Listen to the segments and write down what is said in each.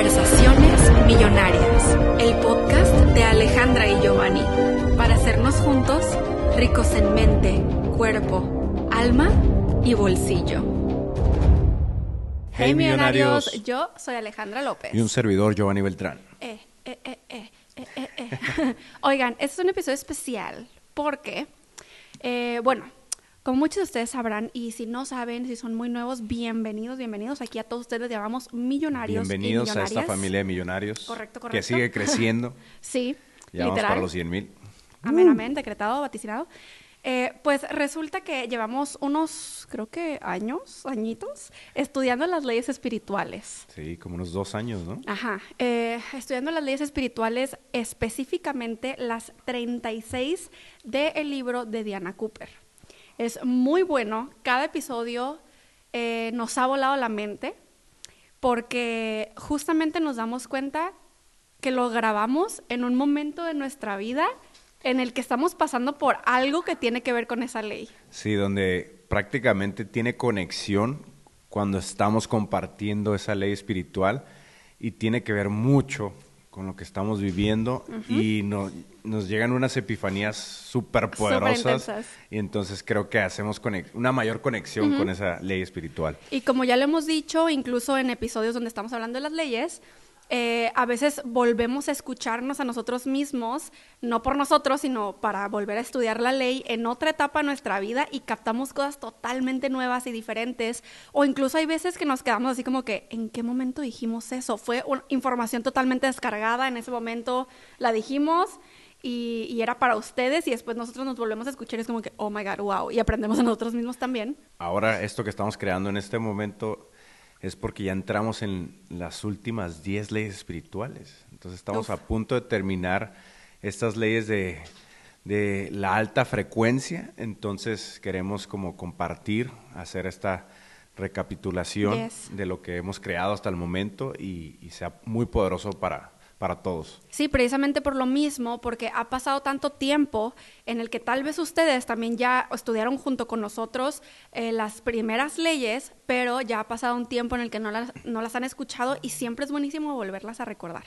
Conversaciones Millonarias, el podcast de Alejandra y Giovanni, para hacernos juntos ricos en mente, cuerpo, alma y bolsillo. Hey, millonarios. yo soy Alejandra López. Y un servidor, Giovanni Beltrán. Eh, eh, eh, eh, eh, eh, eh. Oigan, este es un episodio especial porque, eh, bueno, como muchos de ustedes sabrán, y si no saben, si son muy nuevos, bienvenidos, bienvenidos. Aquí a todos ustedes les llamamos millonarios. y Bienvenidos a esta familia de millonarios. Correcto, Que correcto. sigue creciendo. Sí, Ya vamos para los 100 mil. Amén, amén, decretado, vaticinado. Eh, pues resulta que llevamos unos, creo que años, añitos, estudiando las leyes espirituales. Sí, como unos dos años, ¿no? Ajá, eh, estudiando las leyes espirituales, específicamente las 36 del libro de Diana Cooper. Es muy bueno, cada episodio eh, nos ha volado la mente porque justamente nos damos cuenta que lo grabamos en un momento de nuestra vida en el que estamos pasando por algo que tiene que ver con esa ley. Sí, donde prácticamente tiene conexión cuando estamos compartiendo esa ley espiritual y tiene que ver mucho con lo que estamos viviendo y no- nos llegan unas epifanías súper poderosas y entonces creo que hacemos una mayor conexión con esa ley espiritual. Y como ya lo hemos dicho, incluso en episodios donde estamos hablando de las leyes, eh, a veces volvemos a escucharnos a nosotros mismos, no por nosotros, sino para volver a estudiar la ley en otra etapa de nuestra vida y captamos cosas totalmente nuevas y diferentes. O incluso hay veces que nos quedamos así como que, ¿en qué momento dijimos eso? Fue una información totalmente descargada, en ese momento la dijimos. Y, y era para ustedes y después nosotros nos volvemos a escuchar y es como que, oh my god, wow, y aprendemos a nosotros mismos también. Ahora, esto que estamos creando en este momento es porque ya entramos en las últimas 10 leyes espirituales. Entonces estamos Uf. a punto de terminar estas leyes de, de la alta frecuencia. Entonces queremos como compartir, hacer esta recapitulación Yes. de lo que hemos creado hasta el momento y, y sea muy poderoso para, para todos. Sí, precisamente por lo mismo, porque ha pasado tanto tiempo en el que tal vez ustedes también ya estudiaron junto con nosotros eh, las primeras leyes, pero ya ha pasado un tiempo en el que no las, no las han escuchado y siempre es buenísimo volverlas a recordar.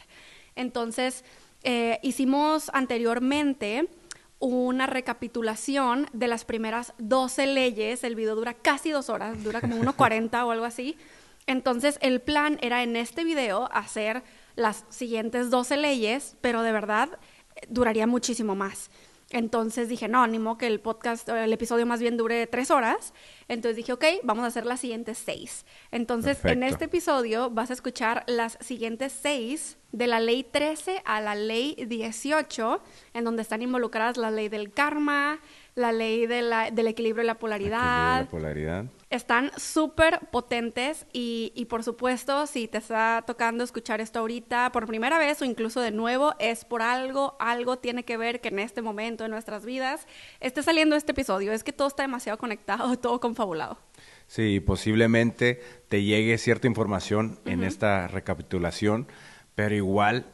Entonces, eh, hicimos anteriormente una recapitulación de las primeras 12 leyes. El video dura casi dos horas, dura como 1.40 o algo así. Entonces, el plan era en este video hacer las siguientes 12 leyes, pero de verdad eh, duraría muchísimo más. Entonces dije, no, animo que el podcast, el episodio más bien dure tres horas. Entonces dije, ok, vamos a hacer las siguientes seis. Entonces, en este episodio vas a escuchar las siguientes seis de la ley 13 a la ley 18, en donde están involucradas la ley del karma, la ley de la- del equilibrio y la polaridad, La polaridad. Están súper potentes y, y por supuesto, si te está tocando escuchar esto ahorita por primera vez o incluso de nuevo, es por algo, algo tiene que ver que en este momento de nuestras vidas esté saliendo este episodio. Es que todo está demasiado conectado, todo confabulado. Sí, posiblemente te llegue cierta información en esta recapitulación, pero igual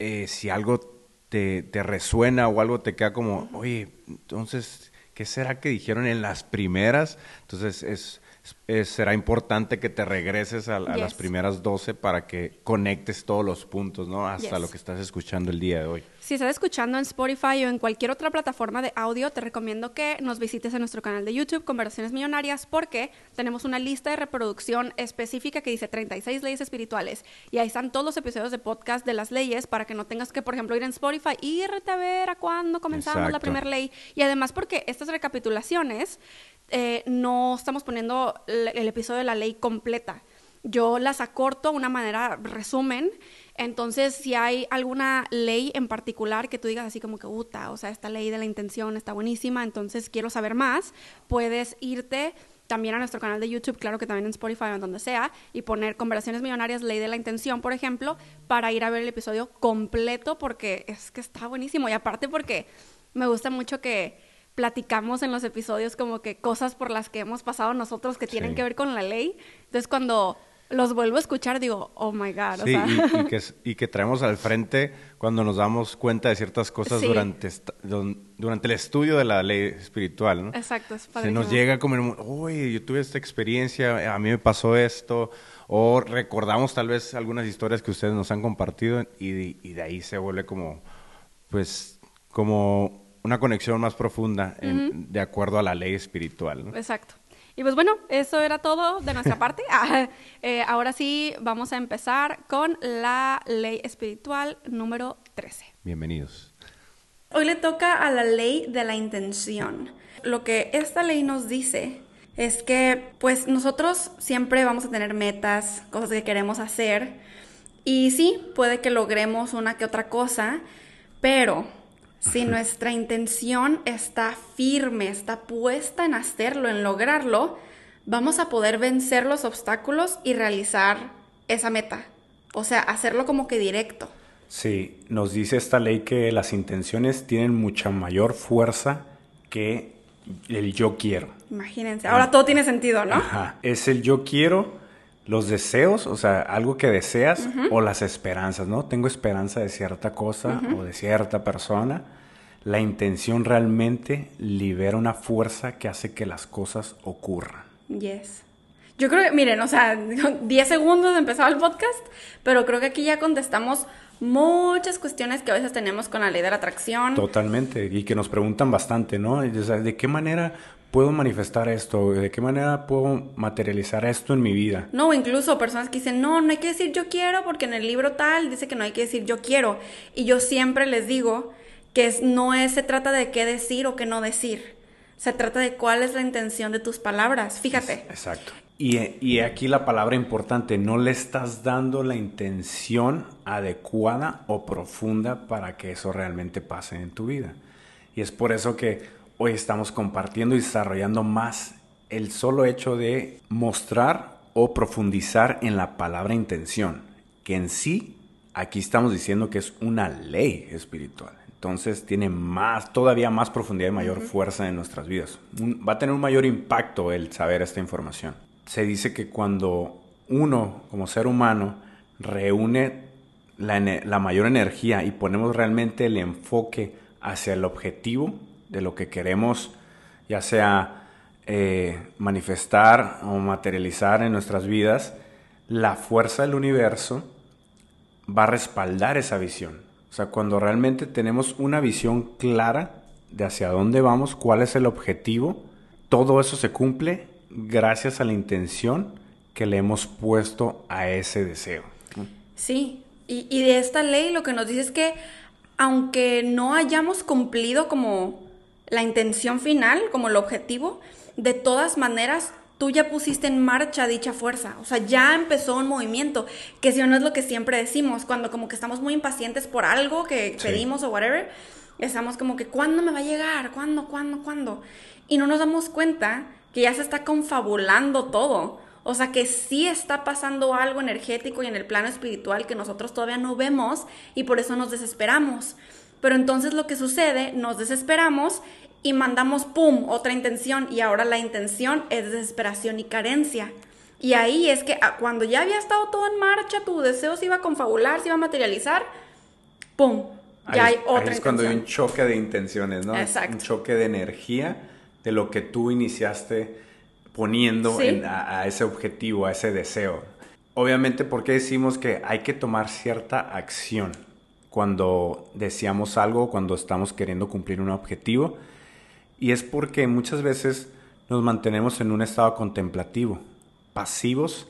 eh, si algo te, te resuena o algo te queda como, oye, entonces, ¿qué será que dijeron en las primeras? Entonces es, es- será importante que te regreses a, a las primeras 12 para que conectes todos los puntos, ¿no? Hasta Yes. lo que estás escuchando el día de hoy. Si estás escuchando en Spotify o en cualquier otra plataforma de audio, te recomiendo que nos visites en nuestro canal de YouTube, Conversaciones Millonarias, porque tenemos una lista de reproducción específica que dice 36 leyes espirituales. Y ahí están todos los episodios de podcast de las leyes para que no tengas que, por ejemplo, ir en Spotify y irte a ver a cuándo comenzamos la primera ley. Y además porque estas recapitulaciones eh, no estamos poniendo el, el episodio de la ley completa. Yo las acorto de una manera resumen. Entonces, si hay alguna ley en particular que tú digas así como que, uta, o sea, esta ley de la intención está buenísima, entonces quiero saber más, puedes irte también a nuestro canal de YouTube, claro que también en Spotify o en donde sea, y poner Conversaciones Millonarias, Ley de la Intención, por ejemplo, para ir a ver el episodio completo, porque es que está buenísimo. Y aparte porque me gusta mucho que platicamos en los episodios como que cosas por las que hemos pasado nosotros que tienen Sí. que ver con la ley. Entonces, cuando los vuelvo a escuchar, digo, oh my God. Sí, y, que, y, que, traemos al frente cuando nos damos cuenta de ciertas cosas durante, durante el estudio de la ley espiritual, ¿no? Exacto, es Se nos llega como, uy, yo tuve esta experiencia, a mí me pasó esto, o recordamos tal vez algunas historias que ustedes nos han compartido y, y de ahí se vuelve como, pues, como una conexión más profunda de acuerdo a la ley espiritual. ¿no? Exacto. Y pues bueno, eso era todo de nuestra parte. Ah, eh, ahora sí, vamos a empezar con la ley espiritual número 13. Bienvenidos. Hoy le toca a la ley de la intención. Lo que esta ley nos dice es que pues nosotros siempre vamos a tener metas, cosas que queremos hacer. Y sí, puede que logremos una que otra cosa, pero si nuestra intención está firme, está puesta en hacerlo, en lograrlo, vamos a poder vencer los obstáculos y realizar esa meta. O sea, hacerlo como que directo. Sí, nos dice esta ley que las intenciones tienen mucha mayor fuerza que el yo quiero. Imagínense, ahora todo tiene sentido, ¿no? Ajá, es el yo quiero, los deseos, o sea, algo que deseas, o las esperanzas, ¿no? Tengo esperanza de cierta cosa o de cierta persona la intención realmente libera una fuerza que hace que las cosas ocurran. Yes. Yo creo que, miren, o sea, 10 segundos de empezar el podcast, pero creo que aquí ya contestamos muchas cuestiones que a veces tenemos con la ley de la atracción. Totalmente, y que nos preguntan bastante, ¿no? ¿De qué manera puedo manifestar esto? ¿De qué manera puedo materializar esto en mi vida? No, incluso personas que dicen, no, no hay que decir yo quiero porque en el libro tal dice que no hay que decir yo quiero. Y yo siempre les digo que no es, se trata de qué decir o qué no decir. Se trata de cuál es la intención de tus palabras. Fíjate. Exacto. Y, y, aquí la palabra importante, no le estás dando la intención adecuada o profunda para que eso realmente pase en tu vida. Y es por eso que hoy estamos compartiendo y desarrollando más el solo hecho de mostrar o profundizar en la palabra intención, que en sí aquí estamos diciendo que es una ley espiritual. Entonces tiene más, todavía más profundidad y mayor fuerza en nuestras vidas. va a tener un mayor impacto el saber esta información. Se dice que cuando uno, como ser humano, reúne la, mayor energía y ponemos realmente el enfoque hacia el objetivo de lo que queremos, ya sea eh, manifestar o materializar en nuestras vidas, la fuerza del universo va a respaldar esa visión. O sea, cuando realmente tenemos una visión clara de hacia dónde vamos, cuál es el objetivo, todo eso se cumple gracias a la intención que le hemos puesto a ese deseo. Sí, y, y de esta ley lo que nos dice es que aunque no hayamos cumplido como la intención final, como el objetivo, de todas maneras tú ya pusiste en marcha dicha fuerza, o sea, ya empezó un movimiento, que si no es lo que siempre decimos, cuando como que estamos muy impacientes por algo que pedimos o whatever, estamos como que, ¿cuándo me va a llegar? ¿Cuándo? ¿Cuándo? ¿Cuándo? Y no nos damos cuenta que ya se está confabulando todo. O sea que sí está pasando algo energético y en el plano espiritual que nosotros todavía no vemos y por eso nos desesperamos. Pero entonces lo que sucede, nos desesperamos y mandamos, ¡pum!, otra intención y ahora la intención es desesperación y carencia. Y ahí es que ah, cuando ya había estado todo en marcha, tu deseo se iba a confabular, se iba a materializar, ¡pum! Ya hay otra ahí es cuando hay un choque de intenciones, ¿no? Exacto. Un choque de energía de lo que tú iniciaste poniendo a, ese objetivo, a ese deseo. Obviamente, ¿por qué decimos que hay que tomar cierta acción cuando deseamos algo, cuando estamos queriendo cumplir un objetivo? Y es porque muchas veces nos mantenemos en un estado contemplativo, pasivos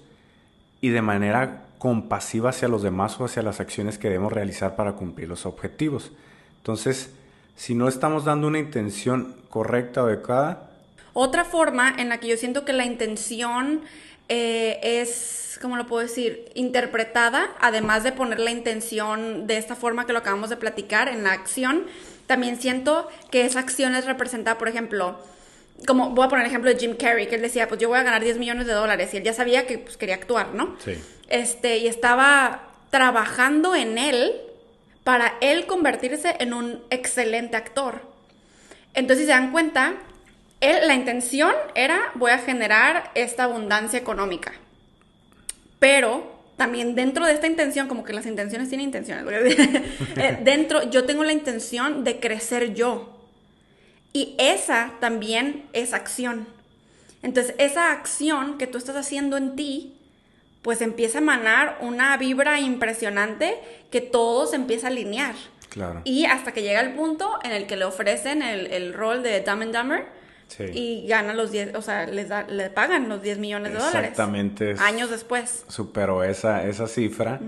y de manera compasiva hacia los demás o hacia las acciones que debemos realizar para cumplir los objetivos. Entonces, si no estamos dando una intención correcta o adecuada. Otra forma en la que yo siento que la intención eh, es, ¿cómo lo puedo decir?, interpretada, además de poner la intención de esta forma que lo acabamos de platicar en la acción, también siento que esa acción es representada, por ejemplo, como voy a poner el ejemplo de Jim Carrey, que él decía, pues yo voy a ganar 10 millones de dólares y él ya sabía que pues, quería actuar, ¿no? Sí. Este, y estaba trabajando en él para él convertirse en un excelente actor. Entonces, si se dan cuenta, él, la intención era, voy a generar esta abundancia económica. pero también dentro de esta intención, como que las intenciones tienen intenciones, eh, dentro yo tengo la intención de crecer yo. Y esa también es acción. Entonces, esa acción que tú estás haciendo en ti, pues empieza a emanar una vibra impresionante que todo se empieza a alinear. Claro. Y hasta que llega el punto en el que le ofrecen el, el rol de Dumb and Dumber Sí. y gana los 10, o sea, les da- le pagan los 10 millones de dólares. Exactamente. Años después. superó esa, esa cifra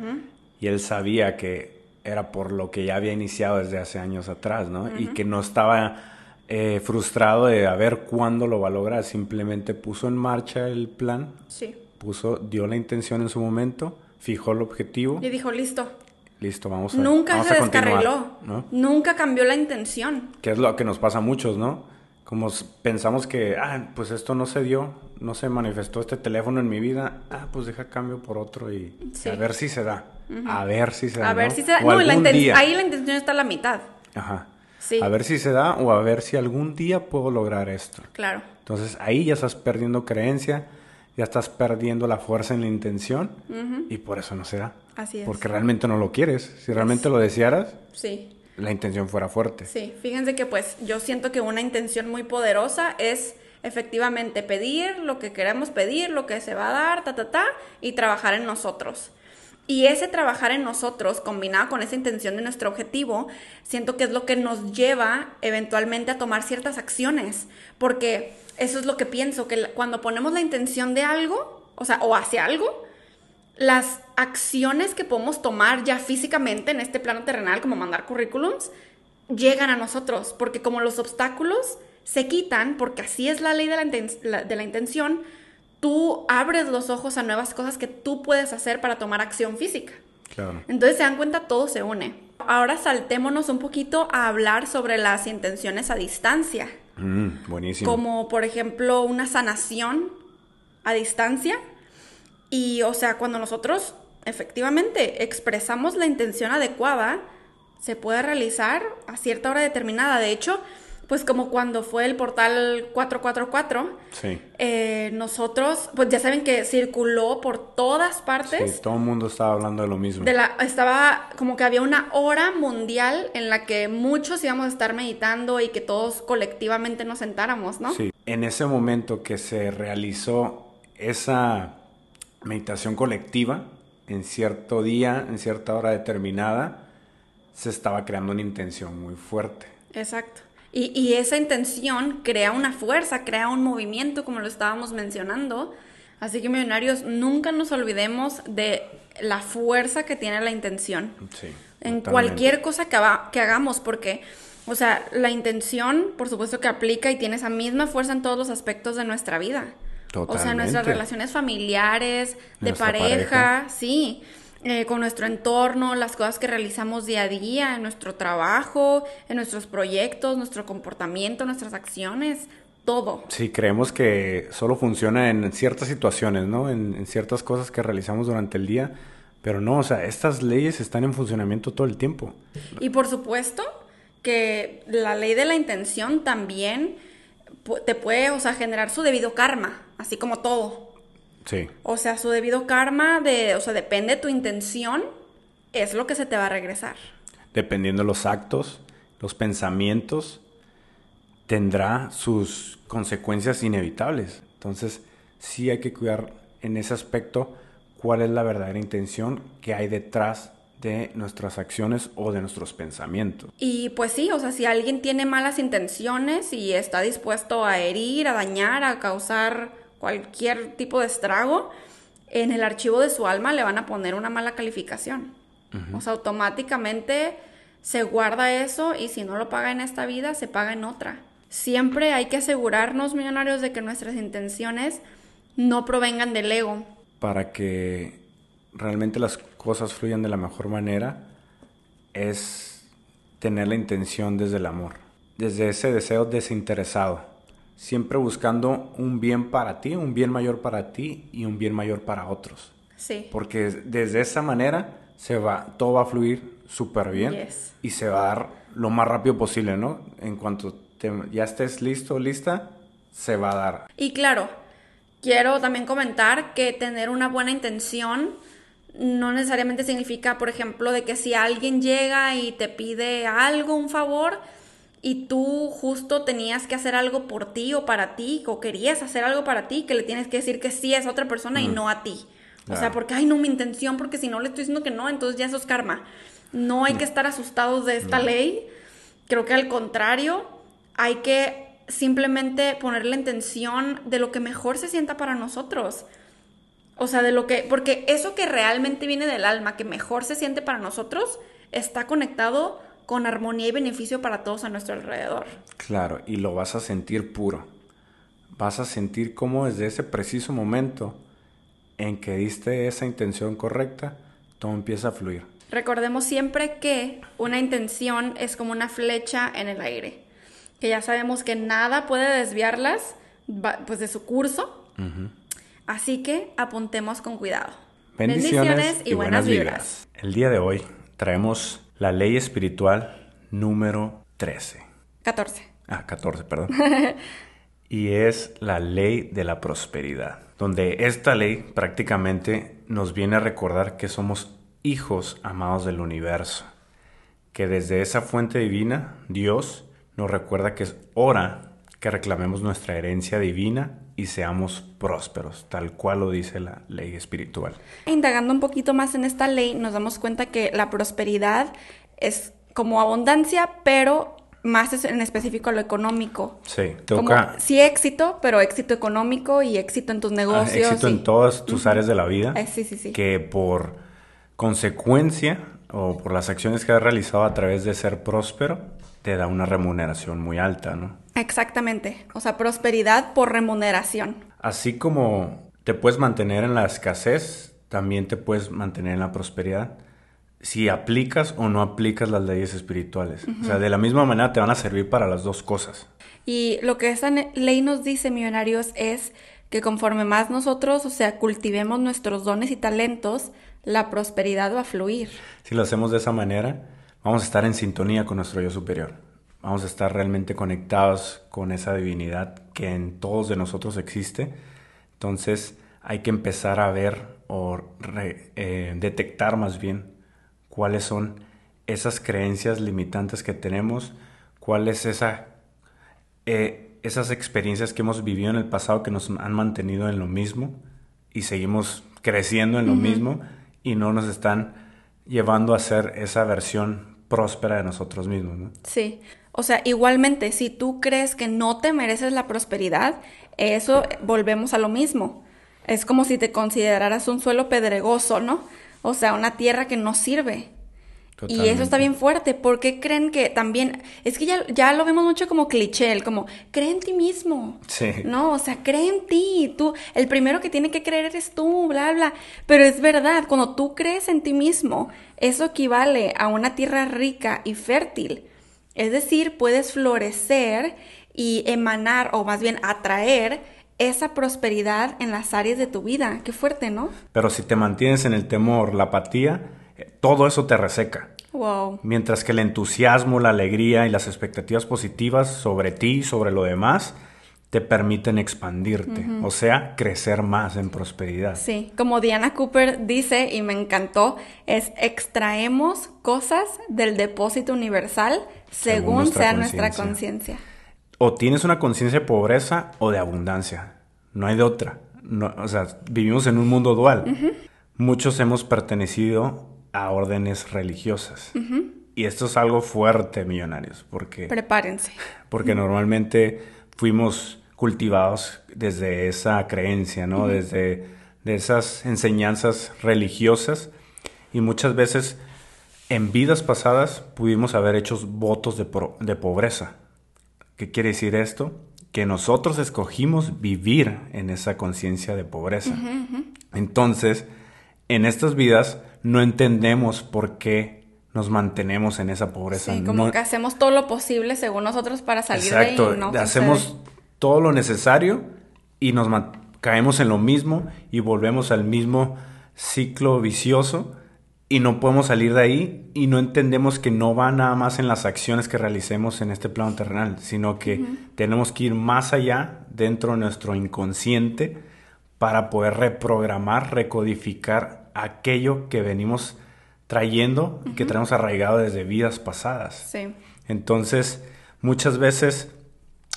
y él sabía que era por lo que ya había iniciado desde hace años atrás, ¿no? Y que no estaba eh, frustrado de a ver cuándo lo va a lograr, simplemente puso en marcha el plan, Sí. puso, dio la intención en su momento, fijó el objetivo, Y dijo, listo. listo, vamos a Nunca vamos se a continuar", descarriló. ¿no? Nunca cambió la intención. Que es lo que nos pasa a muchos, ¿no? Como pensamos que, ah, pues esto no se dio, no se manifestó este teléfono en mi vida, ah, pues deja cambio por otro y Sí. a ver si se da, a ver si se da. A ver ¿no? si se da. O No, la día. ahí la intención está a la mitad. Ajá. Sí. A ver si se da o a ver si algún día puedo lograr esto. Claro. Entonces ahí ya estás perdiendo creencia, ya estás perdiendo la fuerza en la intención y por eso no se da. Así es. Porque realmente no lo quieres. Si realmente lo desearas, Sí. La intención fuera fuerte. Sí, fíjense que pues yo siento que una intención muy poderosa es efectivamente pedir lo que queremos pedir, lo que se va a dar, ta, ta, ta, y trabajar en nosotros. Y ese trabajar en nosotros, combinado con esa intención de nuestro objetivo, siento que es lo que nos lleva eventualmente a tomar ciertas acciones, porque eso es lo que pienso, que cuando ponemos la intención de algo, o sea, o hacia algo, las acciones que podemos tomar ya físicamente en este plano terrenal, como mandar currículums, llegan a nosotros, porque como los obstáculos se quitan, porque así es la ley de la, inten- la- de la intención, tú abres los ojos a nuevas cosas que tú puedes hacer para tomar acción física. Claro. Entonces se dan cuenta, todo se une. Ahora saltémonos un poquito a hablar sobre las intenciones a distancia, Mm, buenísimo. como por ejemplo una sanación a distancia. Y o sea, cuando nosotros efectivamente expresamos la intención adecuada, se puede realizar a cierta hora determinada. De hecho, pues como cuando fue el portal 444, Sí. eh, nosotros, pues ya saben que circuló por todas partes. Sí, todo el mundo estaba hablando de lo mismo. De la, estaba como que había una hora mundial en la que muchos íbamos a estar meditando y que todos colectivamente nos sentáramos, ¿no? Sí. En ese momento que se realizó esa meditación colectiva, en cierto día, en cierta hora determinada, se estaba creando una intención muy fuerte. Exacto. Y, y esa intención crea una fuerza, crea un movimiento, como lo estábamos mencionando. Así que, millonarios, nunca nos olvidemos de la fuerza que tiene la intención. Sí. en totalmente. cualquier cosa que, haga- que hagamos, porque, o sea, la intención, por supuesto que aplica y tiene esa misma fuerza en todos los aspectos de nuestra vida. O sea, Totalmente. nuestras relaciones familiares, de pareja, pareja. sí, eh, con nuestro entorno, las cosas que realizamos día a día, en nuestro trabajo, en nuestros proyectos, nuestro comportamiento, nuestras acciones, todo. Sí, creemos que solo funciona en ciertas situaciones, ¿no? En, en ciertas cosas que realizamos durante el día, pero no, o sea, estas leyes están en funcionamiento todo el tiempo. Y por supuesto que la ley de la intención también te puede, o sea, generar su debido karma, así como todo. Sí, O sea, su debido karma de, o sea, depende de tu intención, es lo que se te va a regresar. dependiendo de los actos, los pensamientos, tendrá sus consecuencias inevitables. Entonces, sí hay que cuidar en ese aspecto cuál es la verdadera intención que hay detrás de nuestras acciones o de nuestros pensamientos. Y pues sí, o sea, si alguien tiene malas intenciones y está dispuesto a herir, a dañar, a causar cualquier tipo de estrago, en el archivo de su alma le van a poner una mala calificación. O sea, automáticamente se guarda eso y si no lo paga en esta vida, se paga en otra. Siempre hay que asegurarnos, millonarios, de que nuestras intenciones no provengan del ego. para que realmente las cosas fluyan de la mejor manera es tener la intención desde el amor, desde ese deseo desinteresado, siempre buscando un bien para ti, un bien mayor para ti y un bien mayor para otros. Sí. Porque desde esa manera se va, todo va a fluir súper bien Yes. y se va a dar lo más rápido posible, ¿no? En cuanto te- ya estés listo, lista, se va a dar. Y claro, quiero también comentar que tener una buena intención no necesariamente significa, por ejemplo, de que si alguien llega y te pide algo, un favor, y tú justo tenías que hacer algo por ti o para ti, o querías hacer algo para ti, que le tienes que decir que sí a esa otra persona y no a ti. O sea, porque, ay, no, mi intención, porque si no le estoy diciendo que no, entonces ya eso es karma. No hay que estar asustados de esta ley. Creo que al contrario, hay que simplemente poner la intención de lo que mejor se sienta para nosotros. O sea, de lo que, porque eso que realmente viene del alma, que mejor se siente para nosotros, está conectado con armonía y beneficio para todos a nuestro alrededor. Claro, y lo vas a sentir puro. Vas a sentir cómo desde ese preciso momento en que diste esa intención correcta, todo empieza a fluir. Recordemos siempre que una intención es como una flecha en el aire, que ya sabemos que nada puede desviarlas pues de su curso. Así que apuntemos con cuidado. Bendiciones, y, buenas, vibras. El día de hoy traemos la ley espiritual número 13. 14. Ah, 14, perdón. y es la ley de la prosperidad, donde esta ley prácticamente nos viene a recordar que somos hijos amados del universo, que desde esa fuente divina, Dios nos recuerda que es hora que reclamemos nuestra herencia divina y seamos prósperos, tal cual lo dice la ley espiritual. Indagando un poquito más en esta ley, nos damos cuenta que la prosperidad es como abundancia, pero más en específico lo económico. Sí, toca. sí, éxito, pero éxito económico y éxito en tus ah, negocios. éxito en todas tus áreas de la vida. Eh, sí, sí, sí. Que por consecuencia o por las acciones que has realizado a través de ser próspero, te da una remuneración muy alta, ¿no? Exactamente, o sea, prosperidad por remuneración. Así como te puedes mantener en la escasez, también te puedes mantener en la prosperidad si aplicas o no aplicas las leyes espirituales. O sea, de la misma manera te van a servir para las dos cosas. Y lo que esa ley nos dice, millonarios, es que conforme más nosotros, o sea, cultivemos nuestros dones y talentos, la prosperidad va a fluir. Si lo hacemos de esa manera, vamos a estar en sintonía con nuestro yo superior. Vamos a estar realmente conectados con esa divinidad que en todos de nosotros existe. Entonces hay que empezar a ver o eh, detectar más bien cuáles son esas creencias limitantes que tenemos, cuáles esa, eh, esas experiencias que hemos vivido en el pasado que nos han mantenido en lo mismo y seguimos creciendo en lo mismo y no nos están llevando a ser esa versión próspera de nosotros mismos, ¿no? Sí. O sea, igualmente, si tú crees que no te mereces la prosperidad, eso volvemos a lo mismo. Es como si te consideraras un suelo pedregoso, ¿no? O sea, una tierra que no sirve. Y eso está bien fuerte. ¿Por qué creen que también.? Es que ya, ya lo vemos mucho como cliché, el como, cree en ti mismo. Sí. No, o sea, cree en ti. Tú, el primero que tiene que creer eres tú, bla, bla. Pero es verdad, cuando tú crees en ti mismo, eso equivale a una tierra rica y fértil. Es decir, puedes florecer y emanar, o más bien atraer, esa prosperidad en las áreas de tu vida. Qué fuerte, ¿no? Pero si te mantienes en el temor, la apatía todo eso te reseca. Wow. Mientras que el entusiasmo, la alegría y las expectativas positivas sobre ti y sobre lo demás te permiten expandirte, o sea, crecer más en prosperidad. Sí, como Diana Cooper dice, y me encantó, es extraemos cosas del depósito universal según, sea nuestra conciencia. O tienes una conciencia de pobreza o de abundancia, no hay de otra. o sea, vivimos en un mundo dual. Muchos hemos pertenecido a órdenes religiosas. Y esto es algo fuerte, millonarios, porque... Prepárense. Porque normalmente fuimos cultivados desde esa creencia, ¿no? Desde de esas enseñanzas religiosas y muchas veces en vidas pasadas pudimos haber hecho votos de, de pobreza. ¿Qué quiere decir esto? Que nosotros escogimos vivir en esa conciencia de pobreza. Entonces, en estas vidas no entendemos por qué nos mantenemos en esa pobreza. Sí, como que hacemos todo lo posible según nosotros para salir de ahí. No hacemos todo lo necesario y nos caemos en lo mismo y volvemos al mismo ciclo vicioso y no podemos salir de ahí y no entendemos que no va nada más en las acciones que realicemos en este plano terrenal, sino que tenemos que ir más allá dentro de nuestro inconsciente para poder reprogramar, recodificar aquello que venimos trayendo, que traemos arraigado desde vidas pasadas. Sí. Entonces, muchas veces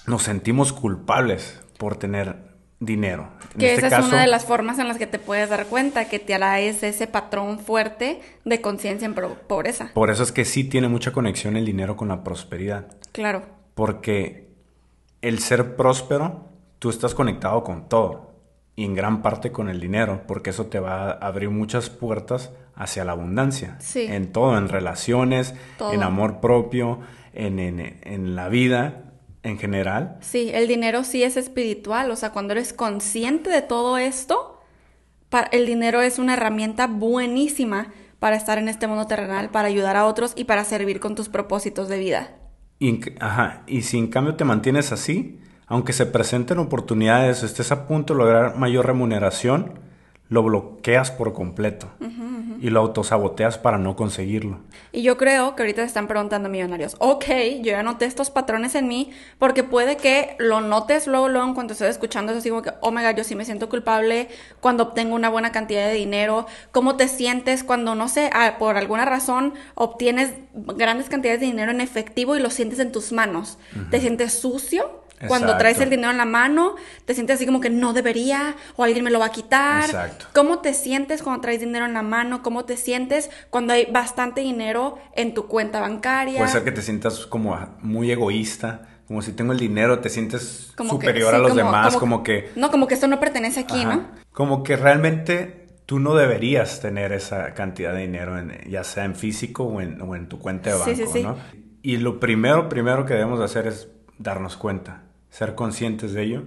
nos sentimos culpables por tener dinero. En que este esa es una de las formas en las que te puedes dar cuenta que te es ese patrón fuerte de conciencia en pobreza. Por eso es que sí tiene mucha conexión el dinero con la prosperidad. Claro. Porque el ser próspero, tú estás conectado con todo y en gran parte con el dinero, porque eso te va a abrir muchas puertas hacia la abundancia. Sí. En todo, en relaciones, en amor propio, en, en, la vida en general. Sí, el dinero sí es espiritual, o sea, cuando eres consciente de todo esto, el dinero es una herramienta buenísima para estar en este mundo terrenal, para ayudar a otros y para servir con tus propósitos de vida. Y, ajá, y si en cambio te mantienes así, aunque se presenten oportunidades, estés a punto de lograr mayor remuneración, lo bloqueas por completo. Y lo autosaboteas para no conseguirlo. Y yo creo que ahorita se están preguntando millonarios, ok, yo ya noté estos patrones en mí, porque puede que lo notes luego, luego, cuando estés escuchando eso, digo que, oh my God, yo sí me siento culpable cuando obtengo una buena cantidad de dinero, cómo te sientes cuando, no sé, ah, por alguna razón obtienes grandes cantidades de dinero en efectivo y lo sientes en tus manos, te sientes sucio cuando traes el dinero en la mano, te sientes así como que no debería o alguien me lo va a quitar. Exacto. ¿Cómo te sientes cuando traes dinero en la mano? ¿Cómo te sientes cuando hay bastante dinero en tu cuenta bancaria? Puede ser que te sientas como muy egoísta, como si tengo el dinero, te sientes superior a los demás, como, que... No, como que esto no pertenece aquí, ¿no? Como que realmente tú no deberías tener esa cantidad de dinero, ya sea en físico o en, o en tu cuenta de banco, sí, sí, ¿no? Y lo primero, primero que debemos hacer es darnos cuenta ser conscientes de ello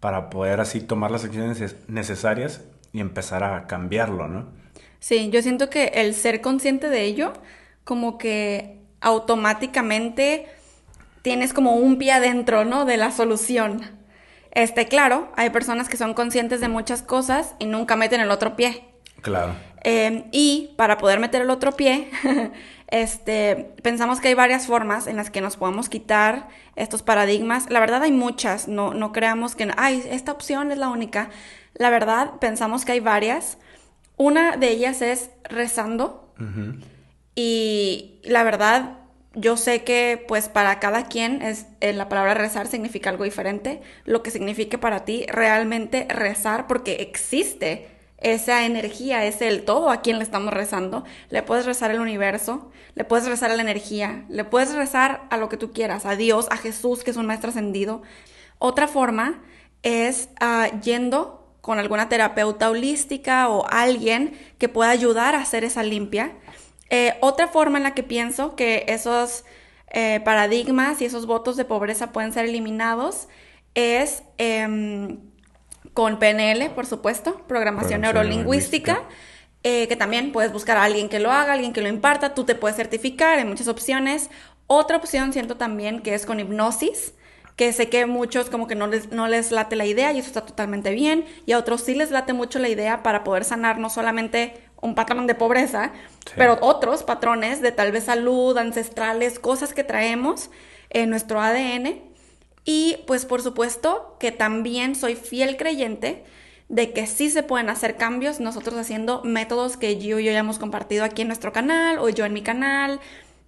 para poder así tomar las acciones necesarias y empezar a cambiarlo, ¿no? Sí, yo siento que el ser consciente de ello, como que automáticamente tienes como un pie adentro, ¿no? De la solución. Este, claro, hay personas que son conscientes de muchas cosas y nunca meten el otro pie. Claro. Eh, y para poder meter el otro pie, Este, pensamos que hay varias formas en las que nos podemos quitar estos paradigmas. La verdad hay muchas, no, no creamos que, ay, esta opción es la única. La verdad, pensamos que hay varias. Una de ellas es rezando. Y la verdad, yo sé que pues para cada quien es eh, la palabra rezar significa algo diferente. Lo que signifique para ti realmente rezar porque existe esa energía es el todo a quien le estamos rezando. Le puedes rezar al universo, le puedes rezar a la energía, le puedes rezar a lo que tú quieras, a Dios, a Jesús, que es un maestro ascendido. Otra forma es ah, yendo con alguna terapeuta holística o alguien que pueda ayudar a hacer esa limpia. Eh, otra forma en la que pienso que esos eh, paradigmas y esos votos de pobreza pueden ser eliminados es em, con PNL, por supuesto, programación, neurolingüística, eh, que también puedes buscar a alguien que lo haga, alguien que lo imparta, tú te puedes certificar, hay muchas opciones. Otra opción siento también que es con hipnosis, que sé que muchos como que no les, no les late la idea y eso está totalmente bien, y a otros sí les late mucho la idea para poder sanar no solamente un patrón de pobreza, pero otros patrones de tal vez salud, ancestrales, cosas que traemos en nuestro ADN y pues por supuesto que también soy fiel creyente de que sí se pueden hacer cambios nosotros haciendo métodos que yo y yo ya hemos compartido aquí en nuestro canal o yo en mi canal,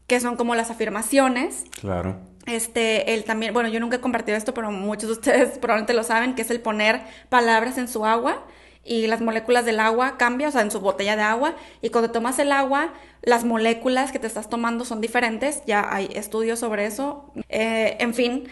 que son como las afirmaciones. Claro. Este, el también, bueno, yo nunca he compartido esto, pero muchos de ustedes probablemente lo saben, que es el poner palabras en su agua y las moléculas del agua cambian, o sea, en su botella de agua, y cuando tomas el agua, las moléculas que te estás tomando son diferentes, ya hay estudios sobre eso. Eh, en fin,